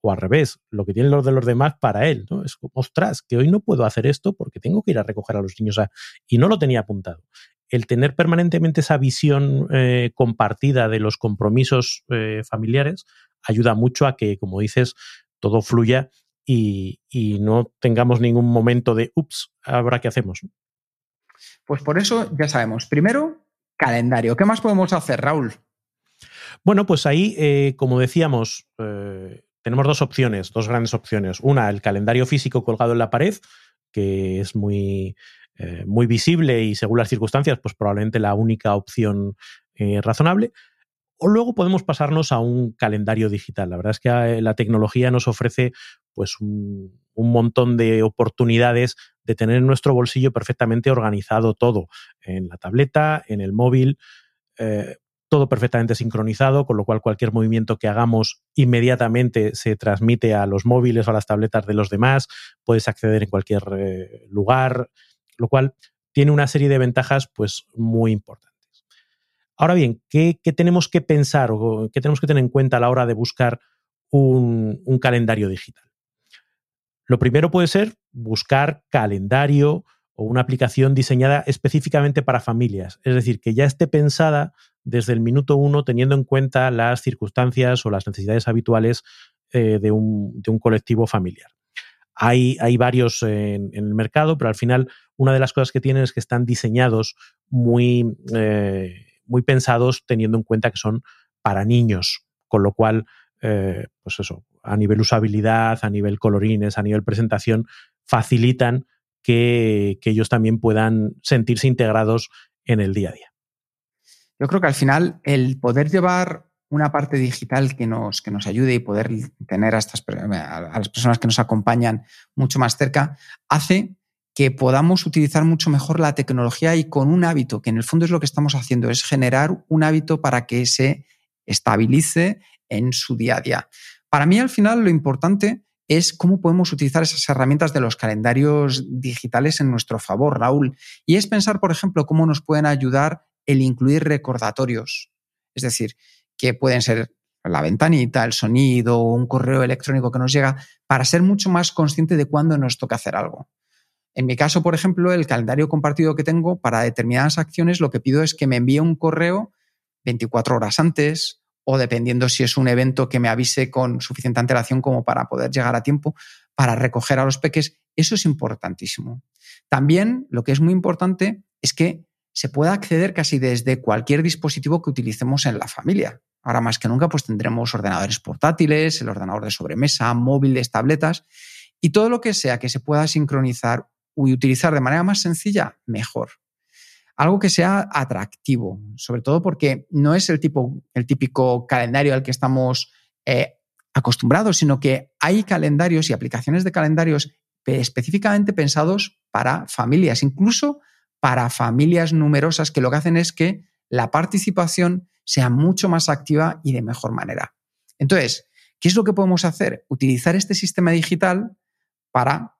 o al revés, lo que tienen los de los demás para él. ¿no? Es como, ostras, que hoy no puedo hacer esto porque tengo que ir a recoger a los niños y no lo tenía apuntado. El tener permanentemente esa visión eh, compartida de los compromisos eh, familiares ayuda mucho a que, como dices, todo fluya y, y no tengamos ningún momento de, ups, ahora qué hacemos. Pues por eso ya sabemos. Primero, calendario. ¿Qué más podemos hacer, Raúl? Bueno, pues ahí, eh, como decíamos, tenemos dos opciones, dos grandes opciones. Una, el calendario físico colgado en la pared, que es muy, eh, muy visible y según las circunstancias, pues probablemente la única opción eh, razonable. O luego podemos pasarnos a un calendario digital. La verdad es que eh, la tecnología nos ofrece pues un, montón de oportunidades de tener en nuestro bolsillo perfectamente organizado todo, en la tableta, en el móvil todo perfectamente sincronizado, con lo cual cualquier movimiento que hagamos inmediatamente se transmite a los móviles o a las tabletas de los demás, puedes acceder en cualquier eh, lugar, lo cual tiene una serie de ventajas pues muy importantes. Ahora bien, ¿qué, tenemos que pensar o qué tenemos que tener en cuenta a la hora de buscar un, un calendario digital? Lo primero puede ser buscar calendario o una aplicación diseñada específicamente para familias, es decir, que ya esté pensada desde el minuto uno teniendo en cuenta las circunstancias o las necesidades habituales eh, de, un, colectivo familiar. Hay, hay varios en, el mercado, pero al final una de las cosas que tienen es que están diseñados muy, eh, muy pensados teniendo en cuenta que son para niños, con lo cual, eh, pues eso, a nivel usabilidad, a nivel colorines, a nivel presentación, facilitan que, ellos también puedan sentirse integrados en el día a día. Yo creo que al final el poder llevar una parte digital que nos, que nos ayude y poder tener a, estas, a las personas que nos acompañan mucho más cerca, hace que podamos utilizar mucho mejor la tecnología y con un hábito, que en el fondo es lo que estamos haciendo, es generar un hábito para que se estabilice en su día a día. Para mí al final lo importante es cómo podemos utilizar esas herramientas de los calendarios digitales en nuestro favor, Raúl. Y es pensar, por ejemplo, cómo nos pueden ayudar el incluir recordatorios. Es decir, que pueden ser la ventanita, el sonido, un correo electrónico que nos llega, para ser mucho más consciente de cuándo nos toca hacer algo. En mi caso, por ejemplo, el calendario compartido que tengo para determinadas acciones, lo que pido es que me envíe un correo 24 horas antes o dependiendo si es un evento que me avise con suficiente antelación como para poder llegar a tiempo para recoger a los peques. Eso es importantísimo. También lo que es muy importante es que se pueda acceder casi desde cualquier dispositivo que utilicemos en la familia. Ahora más que nunca, pues tendremos ordenadores portátiles, el ordenador de sobremesa, móviles, tabletas y todo lo que sea que se pueda sincronizar y utilizar de manera más sencilla, mejor. Algo que sea atractivo, sobre todo porque no es el, tipo, el típico calendario al que estamos eh, acostumbrados, sino que hay calendarios y aplicaciones de calendarios específicamente pensados para familias, incluso para familias numerosas que lo que hacen es que la participación sea mucho más activa y de mejor manera. Entonces, ¿qué es lo que podemos hacer? Utilizar este sistema digital para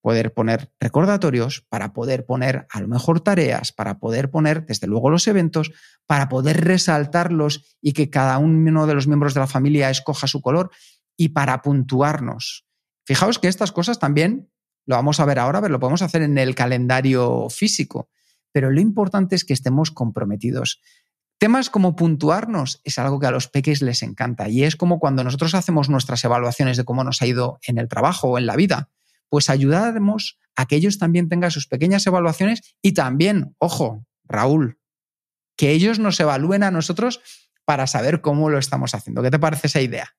poder poner recordatorios, para poder poner a lo mejor tareas, para poder poner desde luego los eventos, para poder resaltarlos y que cada uno de los miembros de la familia escoja su color y para puntuarnos. Fijaos que estas cosas también lo vamos a ver ahora, pero lo podemos hacer en el calendario físico. Pero lo importante es que estemos comprometidos. Temas como puntuarnos es algo que a los peques les encanta y es como cuando nosotros hacemos nuestras evaluaciones de cómo nos ha ido en el trabajo o en la vida, pues ayudaremos a que ellos también tengan sus pequeñas evaluaciones y también, ojo, Raúl, que ellos nos evalúen a nosotros para saber cómo lo estamos haciendo. ¿Qué te parece esa idea?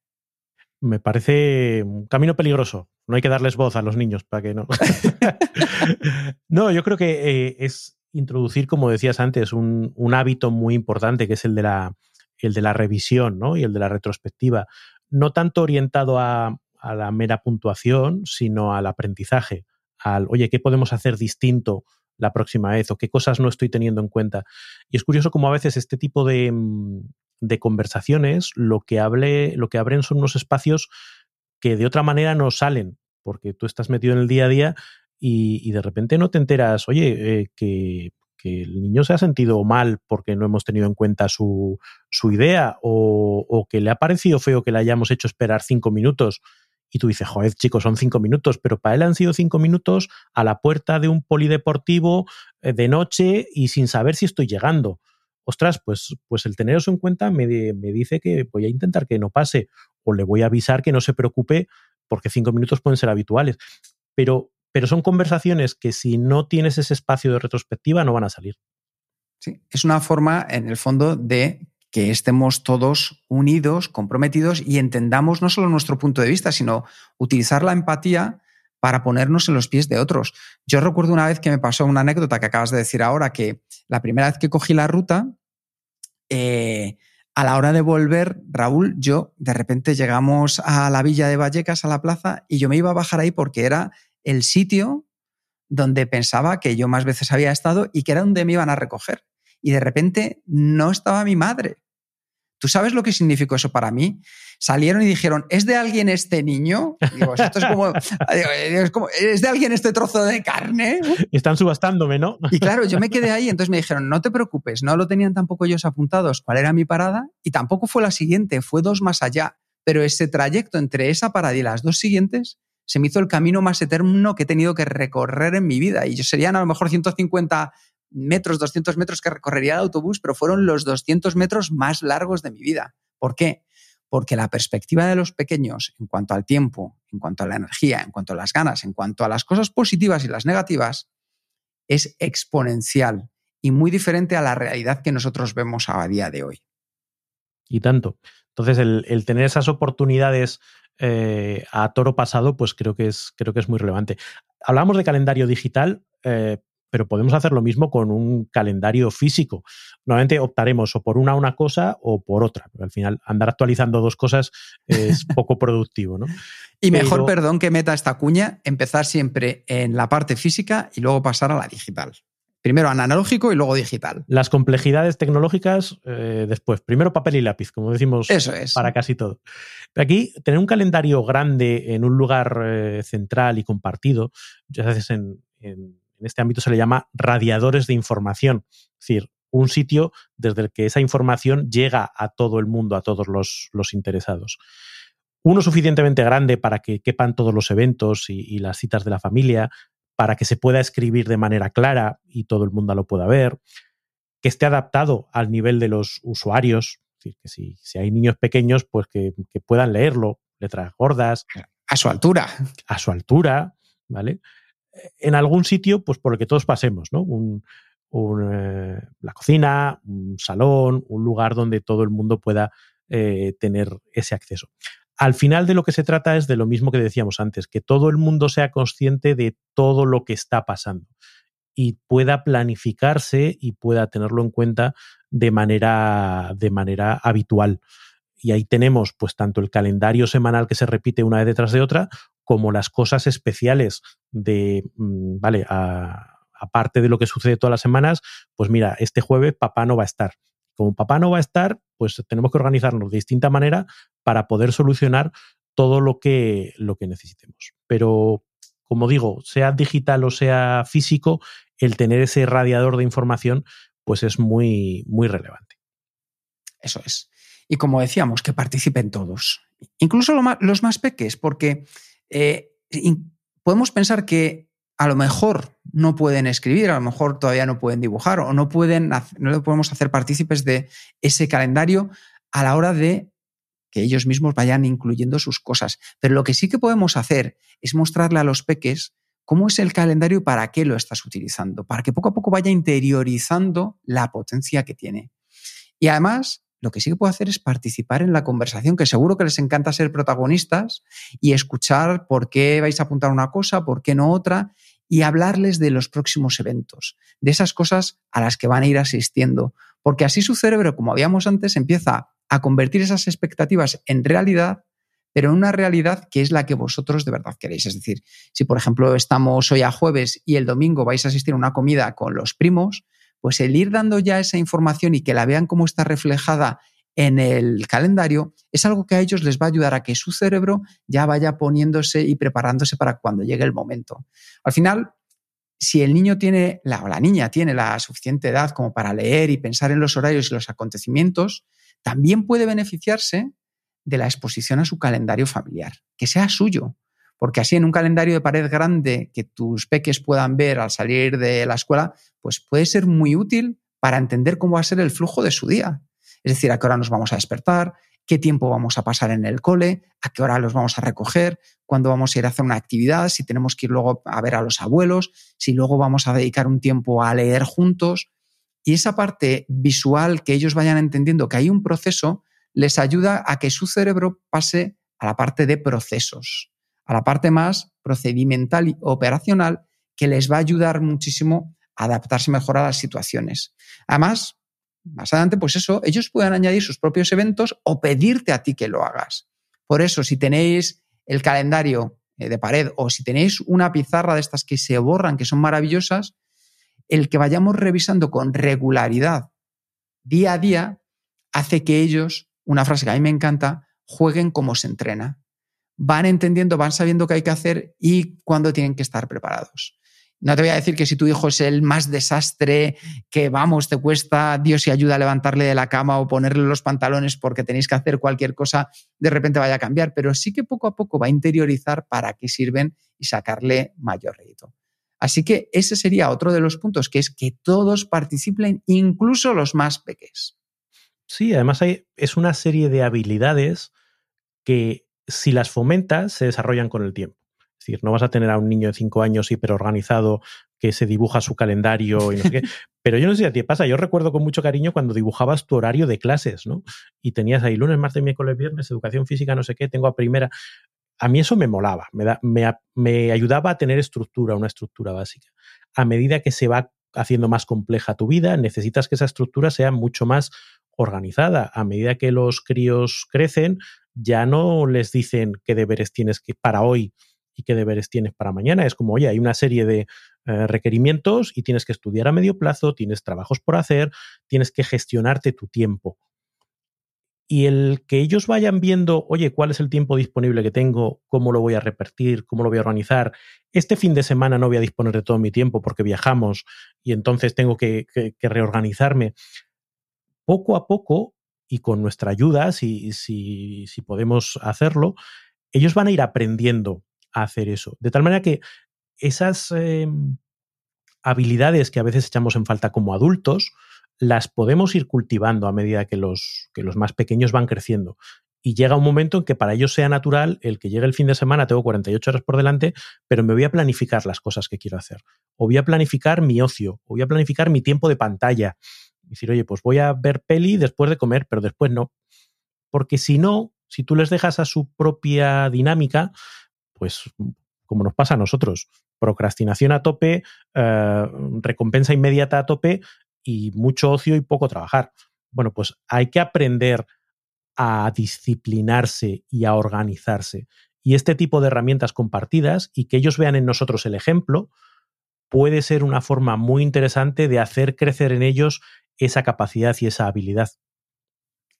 Me parece un camino peligroso. No hay que darles voz a los niños para que no. no, yo creo que eh, es introducir, como decías antes, un, hábito muy importante que es el de la, el de la revisión ¿no? y el de la retrospectiva. No tanto orientado a, a la mera puntuación, sino al aprendizaje, al, oye, ¿qué podemos hacer distinto la próxima vez o qué cosas no estoy teniendo en cuenta? Y es curioso como a veces este tipo de, mm, de conversaciones lo que, hable, lo que abren son unos espacios que de otra manera no salen, porque tú estás metido en el día a día y, de repente no te enteras, oye, eh, que, el niño se ha sentido mal porque no hemos tenido en cuenta su, idea o, o, que le ha parecido feo que le hayamos hecho esperar cinco minutos. Y tú dices, joder, chicos, son cinco minutos, pero para él han sido cinco minutos a la puerta de un polideportivo eh, de noche y sin saber si estoy llegando. Ostras, pues, pues el tener eso en cuenta me, me dice que voy a intentar que no pase o le voy a avisar que no se preocupe porque cinco minutos pueden ser habituales. Pero pero son conversaciones que si no tienes ese espacio de retrospectiva no van a salir. Sí, es una forma, en el fondo, de que estemos todos unidos, comprometidos y entendamos no solo nuestro punto de vista, sino utilizar la empatía para ponernos en los pies de otros. Yo recuerdo una vez que me pasó una anécdota que acabas de decir ahora, que la primera vez que cogí la ruta, eh, a la hora de volver, Raúl, yo de repente llegamos a la villa de Vallecas, a la plaza, y yo me iba a bajar ahí porque era el sitio donde pensaba que yo más veces había estado y que era donde me iban a recoger. Y de repente no estaba mi madre. ¿Tú sabes lo que significó eso para mí? Salieron y dijeron, ¿es de alguien este niño? Digo, esto es como, es como, ¿es de alguien este trozo de carne? Están subastándome, ¿no? Y claro, yo me quedé ahí, entonces me dijeron, no te preocupes, no lo tenían tampoco ellos apuntados cuál era mi parada y tampoco fue la siguiente, fue dos más allá. Pero ese trayecto entre esa parada y las dos siguientes se me hizo el camino más eterno que he tenido que recorrer en mi vida. Y serían a lo mejor 150 metros, 200 metros que recorrería el autobús, pero fueron los 200 metros más largos de mi vida. ¿Por qué? Porque la perspectiva de los pequeños en cuanto al tiempo, en cuanto a la energía, en cuanto a las ganas, en cuanto a las cosas positivas y las negativas, es exponencial y muy diferente a la realidad que nosotros vemos a día de hoy. Y tanto. Entonces, el, el tener esas oportunidades eh, a toro pasado, pues creo que es, creo que es muy relevante. Hablamos de calendario digital, eh, pero podemos hacer lo mismo con un calendario físico. Normalmente optaremos o por una una cosa o por otra, pero al final andar actualizando dos cosas es poco productivo, ¿no? Y mejor, perdón que meta esta cuña, empezar siempre en la parte física y luego pasar a la digital. Primero analógico y luego digital. Las complejidades tecnológicas eh, después. Primero papel y lápiz, como decimos Eso es. para casi todo. Aquí, tener un calendario grande en un lugar eh, central y compartido, ya veces en, en, en este ámbito se le llama radiadores de información. Es decir, un sitio desde el que esa información llega a todo el mundo, a todos los, los interesados. Uno suficientemente grande para que quepan todos los eventos y, y, las citas de la familia, para que se pueda escribir de manera clara y todo el mundo lo pueda ver, que esté adaptado al nivel de los usuarios, es decir, que si, si hay niños pequeños, pues que, que, puedan leerlo, letras gordas. A su altura. A su altura, ¿vale? En algún sitio, pues por el que todos pasemos, ¿no? Un, un, eh, la cocina, un salón, un lugar donde todo el mundo pueda eh, tener ese acceso al final de lo que se trata es de lo mismo que decíamos antes, que todo el mundo sea consciente de todo lo que está pasando y pueda planificarse y pueda tenerlo en cuenta de manera, de manera habitual. Y ahí tenemos pues tanto el calendario semanal que se repite una vez detrás de otra, como las cosas especiales de, mm, vale, aparte de lo que sucede todas las semanas, pues mira, este jueves papá no va a estar como papá no va a estar, pues tenemos que organizarnos de distinta manera para poder solucionar todo lo que, lo que necesitemos. Pero, como digo, sea digital o sea físico, el tener ese radiador de información, pues es muy, muy relevante. Eso es. Y como decíamos, que participen todos, incluso los más peques, porque eh, podemos pensar que a lo mejor no pueden escribir, a lo mejor todavía no pueden dibujar o no pueden, no podemos hacer partícipes de ese calendario a la hora de que ellos mismos vayan incluyendo sus cosas. Pero lo que sí que podemos hacer es mostrarle a los peques cómo es el calendario y para qué lo estás utilizando, para que poco a poco vaya interiorizando la potencia que tiene. Y además, lo que sí que puedo hacer es participar en la conversación, que seguro que les encanta ser protagonistas y escuchar por qué vais a apuntar una cosa, por qué no otra, y hablarles de los próximos eventos, de esas cosas a las que van a ir asistiendo, porque así su cerebro, como habíamos antes, empieza a convertir esas expectativas en realidad, pero en una realidad que es la que vosotros de verdad queréis. Es decir, si por ejemplo estamos hoy a jueves y el domingo vais a asistir a una comida con los primos, pues el ir dando ya esa información y que la vean cómo está reflejada en el calendario es algo que a ellos les va a ayudar a que su cerebro ya vaya poniéndose y preparándose para cuando llegue el momento. Al final, si el niño tiene, o la niña tiene la suficiente edad como para leer y pensar en los horarios y los acontecimientos, también puede beneficiarse de la exposición a su calendario familiar, que sea suyo, porque así en un calendario de pared grande que tus peques puedan ver al salir de la escuela, pues puede ser muy útil para entender cómo va a ser el flujo de su día. Es decir, a qué hora nos vamos a despertar, qué tiempo vamos a pasar en el cole, a qué hora los vamos a recoger, cuándo vamos a ir a hacer una actividad, si tenemos que ir luego a ver a los abuelos, si luego vamos a dedicar un tiempo a leer juntos. Y esa parte visual que ellos vayan entendiendo que hay un proceso les ayuda a que su cerebro pase a la parte de procesos, a la parte más procedimental y operacional que les va a ayudar muchísimo a adaptarse mejor a las situaciones. Además, más adelante, pues eso, ellos pueden añadir sus propios eventos o pedirte a ti que lo hagas. Por eso, si tenéis el calendario eh, de pared o si tenéis una pizarra de estas que se borran, que son maravillosas, el que vayamos revisando con regularidad día a día hace que ellos, una frase que a mí me encanta, jueguen como se entrena. Van entendiendo, van sabiendo qué hay que hacer y cuándo tienen que estar preparados. No te voy a decir que si tu hijo es el más desastre, que vamos, te cuesta Dios y ayuda a levantarle de la cama o ponerle los pantalones porque tenéis que hacer cualquier cosa, de repente vaya a cambiar, pero sí que poco a poco va a interiorizar para qué sirven y sacarle mayor rédito. Así que ese sería otro de los puntos, que es que todos participen, incluso los más pequeños. Sí, además hay, es una serie de habilidades que si las fomentas se desarrollan con el tiempo. Es decir, no vas a tener a un niño de cinco años hiperorganizado que se dibuja su calendario y no sé qué. Pero yo no sé si a ti pasa. Yo recuerdo con mucho cariño cuando dibujabas tu horario de clases, ¿no? Y tenías ahí lunes, martes, miércoles, viernes, educación física, no sé qué, tengo a primera. A mí eso me molaba, me, da, me, me ayudaba a tener estructura, una estructura básica. A medida que se va haciendo más compleja tu vida, necesitas que esa estructura sea mucho más organizada. A medida que los críos crecen, ya no les dicen qué deberes tienes que para hoy y qué deberes tienes para mañana. Es como, oye, hay una serie de, eh, requerimientos y tienes que estudiar a medio plazo, tienes trabajos por hacer, tienes que gestionarte tu tiempo. Y el que ellos vayan viendo, oye, ¿cuál es el tiempo disponible que tengo? ¿Cómo lo voy a repartir? ¿Cómo lo voy a organizar? Este fin de semana no voy a disponer de todo mi tiempo porque viajamos y entonces tengo que, reorganizarme. Poco a poco, y con nuestra ayuda, si, si, si podemos hacerlo, ellos van a ir aprendiendo a hacer eso. De tal manera que esas em, habilidades que a veces echamos en falta como adultos, las podemos ir cultivando a medida que los, que los más pequeños van creciendo. Y llega un momento en que para ellos sea natural el que llegue el fin de semana, tengo 48 horas por delante, pero me voy a planificar las cosas que quiero hacer. O voy a planificar mi ocio, o voy a planificar mi tiempo de pantalla. Decir, oye, pues voy a ver peli después de comer, pero después no. Porque si no, si tú les dejas a su propia dinámica, pues como nos pasa a nosotros, procrastinación a tope, eh, recompensa inmediata a tope y mucho ocio y poco trabajar. Bueno, pues hay que aprender a disciplinarse y a organizarse. Y este tipo de herramientas compartidas y que ellos vean en nosotros el ejemplo puede ser una forma muy interesante de hacer crecer en ellos esa capacidad y esa habilidad.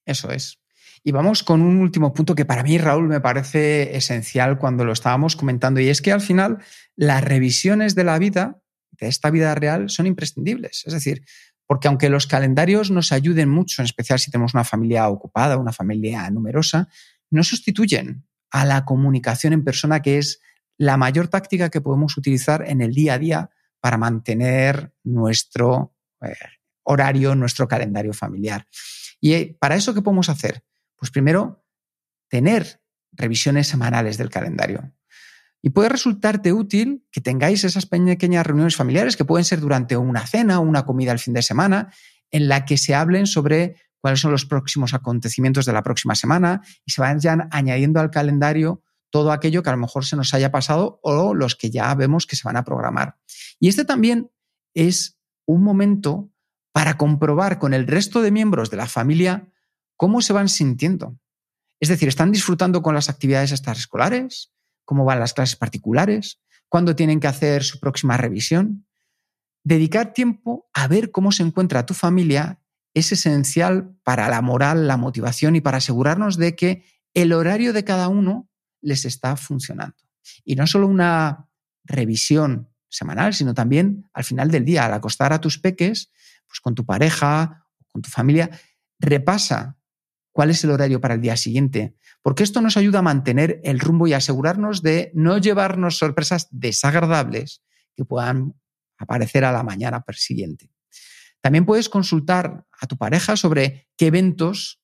Eso es. Y vamos con un último punto que para mí, Raúl, me parece esencial cuando lo estábamos comentando, y es que al final las revisiones de la vida, de esta vida real, son imprescindibles. Es decir, porque aunque los calendarios nos ayuden mucho, en especial si tenemos una familia ocupada, una familia numerosa, no sustituyen a la comunicación en persona, que es la mayor táctica que podemos utilizar en el día a día para mantener nuestro eh, horario, nuestro calendario familiar. ¿Y eh, para eso qué podemos hacer? Pues primero, tener revisiones semanales del calendario. Y puede resultarte útil que tengáis esas pequeñas reuniones familiares que pueden ser durante una cena o una comida al fin de semana, en la que se hablen sobre cuáles son los próximos acontecimientos de la próxima semana y se vayan añadiendo al calendario todo aquello que a lo mejor se nos haya pasado o los que ya vemos que se van a programar. Y este también es un momento para comprobar con el resto de miembros de la familia cómo se van sintiendo. Es decir, ¿están disfrutando con las actividades extraescolares? cómo van las clases particulares, cuándo tienen que hacer su próxima revisión. Dedicar tiempo a ver cómo se encuentra tu familia es esencial para la moral, la motivación y para asegurarnos de que el horario de cada uno les está funcionando. Y no solo una revisión semanal, sino también al final del día, al acostar a tus peques, pues con tu pareja con tu familia, repasa cuál es el horario para el día siguiente, porque esto nos ayuda a mantener el rumbo y asegurarnos de no llevarnos sorpresas desagradables que puedan aparecer a la mañana siguiente. También puedes consultar a tu pareja sobre qué eventos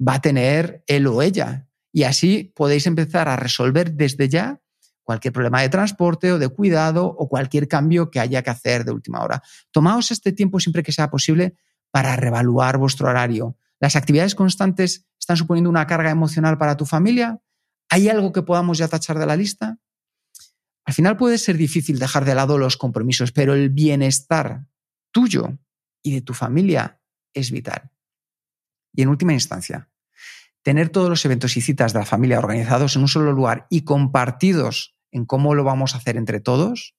va a tener él o ella y así podéis empezar a resolver desde ya cualquier problema de transporte o de cuidado o cualquier cambio que haya que hacer de última hora. Tomaos este tiempo siempre que sea posible para revaluar vuestro horario, ¿Las actividades constantes están suponiendo una carga emocional para tu familia? ¿Hay algo que podamos ya tachar de la lista? Al final puede ser difícil dejar de lado los compromisos, pero el bienestar tuyo y de tu familia es vital. Y en última instancia, tener todos los eventos y citas de la familia organizados en un solo lugar y compartidos en cómo lo vamos a hacer entre todos,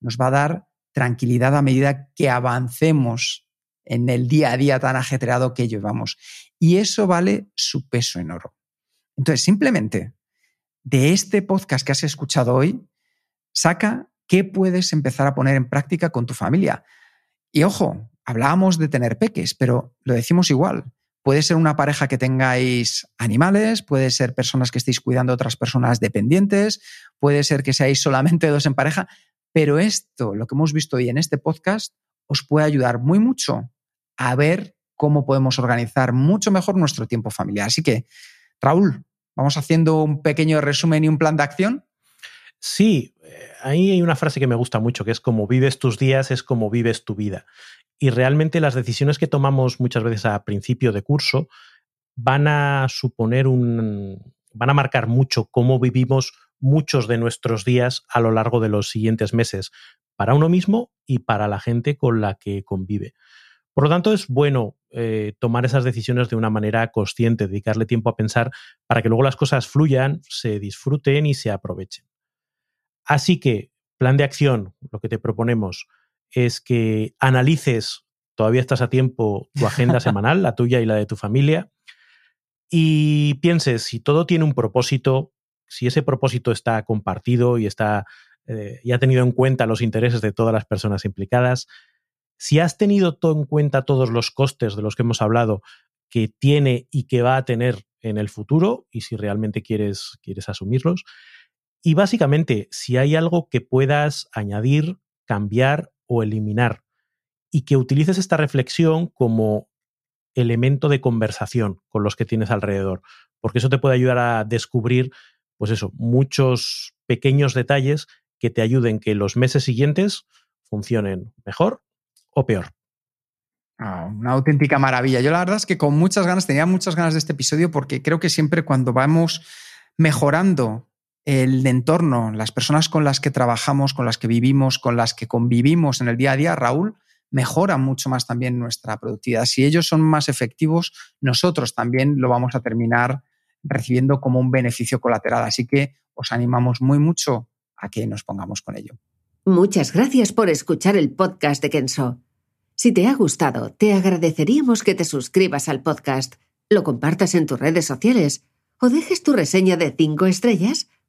nos va a dar tranquilidad a medida que avancemos en el día a día tan ajetreado que llevamos. Y eso vale su peso en oro. Entonces, simplemente de este podcast que has escuchado hoy, saca qué puedes empezar a poner en práctica con tu familia. Y ojo, hablábamos de tener peques, pero lo decimos igual. Puede ser una pareja que tengáis animales, puede ser personas que estéis cuidando a otras personas dependientes, puede ser que seáis solamente dos en pareja, pero esto, lo que hemos visto hoy en este podcast, os puede ayudar muy mucho a ver cómo podemos organizar mucho mejor nuestro tiempo familiar. Así que, Raúl, vamos haciendo un pequeño resumen y un plan de acción. Sí, eh, ahí hay una frase que me gusta mucho, que es como vives tus días es como vives tu vida. Y realmente las decisiones que tomamos muchas veces a principio de curso van a suponer un, van a marcar mucho cómo vivimos muchos de nuestros días a lo largo de los siguientes meses, para uno mismo y para la gente con la que convive. Por lo tanto, es bueno eh, tomar esas decisiones de una manera consciente, dedicarle tiempo a pensar para que luego las cosas fluyan, se disfruten y se aprovechen. Así que plan de acción, lo que te proponemos es que analices, todavía estás a tiempo, tu agenda semanal, la tuya y la de tu familia, y pienses si todo tiene un propósito, si ese propósito está compartido y está eh, y ha tenido en cuenta los intereses de todas las personas implicadas, si has tenido todo en cuenta todos los costes de los que hemos hablado que tiene y que va a tener en el futuro y si realmente quieres, quieres asumirlos. Y básicamente, si hay algo que puedas añadir, cambiar o eliminar y que utilices esta reflexión como elemento de conversación con los que tienes alrededor, porque eso te puede ayudar a descubrir, pues eso, muchos pequeños detalles que te ayuden que los meses siguientes funcionen mejor o peor. Ah, una auténtica maravilla. Yo la verdad es que con muchas ganas, tenía muchas ganas de este episodio porque creo que siempre cuando vamos mejorando el entorno, las personas con las que trabajamos, con las que vivimos, con las que convivimos en el día a día, Raúl, mejora mucho más también nuestra productividad. Si ellos son más efectivos, nosotros también lo vamos a terminar recibiendo como un beneficio colateral. Así que os animamos muy mucho a que nos pongamos con ello. Muchas gracias por escuchar el podcast de Kenso. Si te ha gustado, te agradeceríamos que te suscribas al podcast, lo compartas en tus redes sociales o dejes tu reseña de 5 estrellas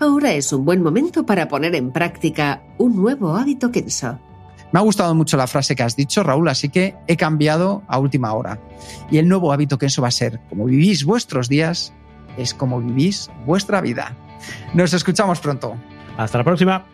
ahora es un buen momento para poner en práctica un nuevo hábito Kenso. Me ha gustado mucho la frase que has dicho, Raúl, así que he cambiado a última hora. Y el nuevo hábito Kenso va a ser, como vivís vuestros días, es como vivís vuestra vida. Nos escuchamos pronto. Hasta la próxima.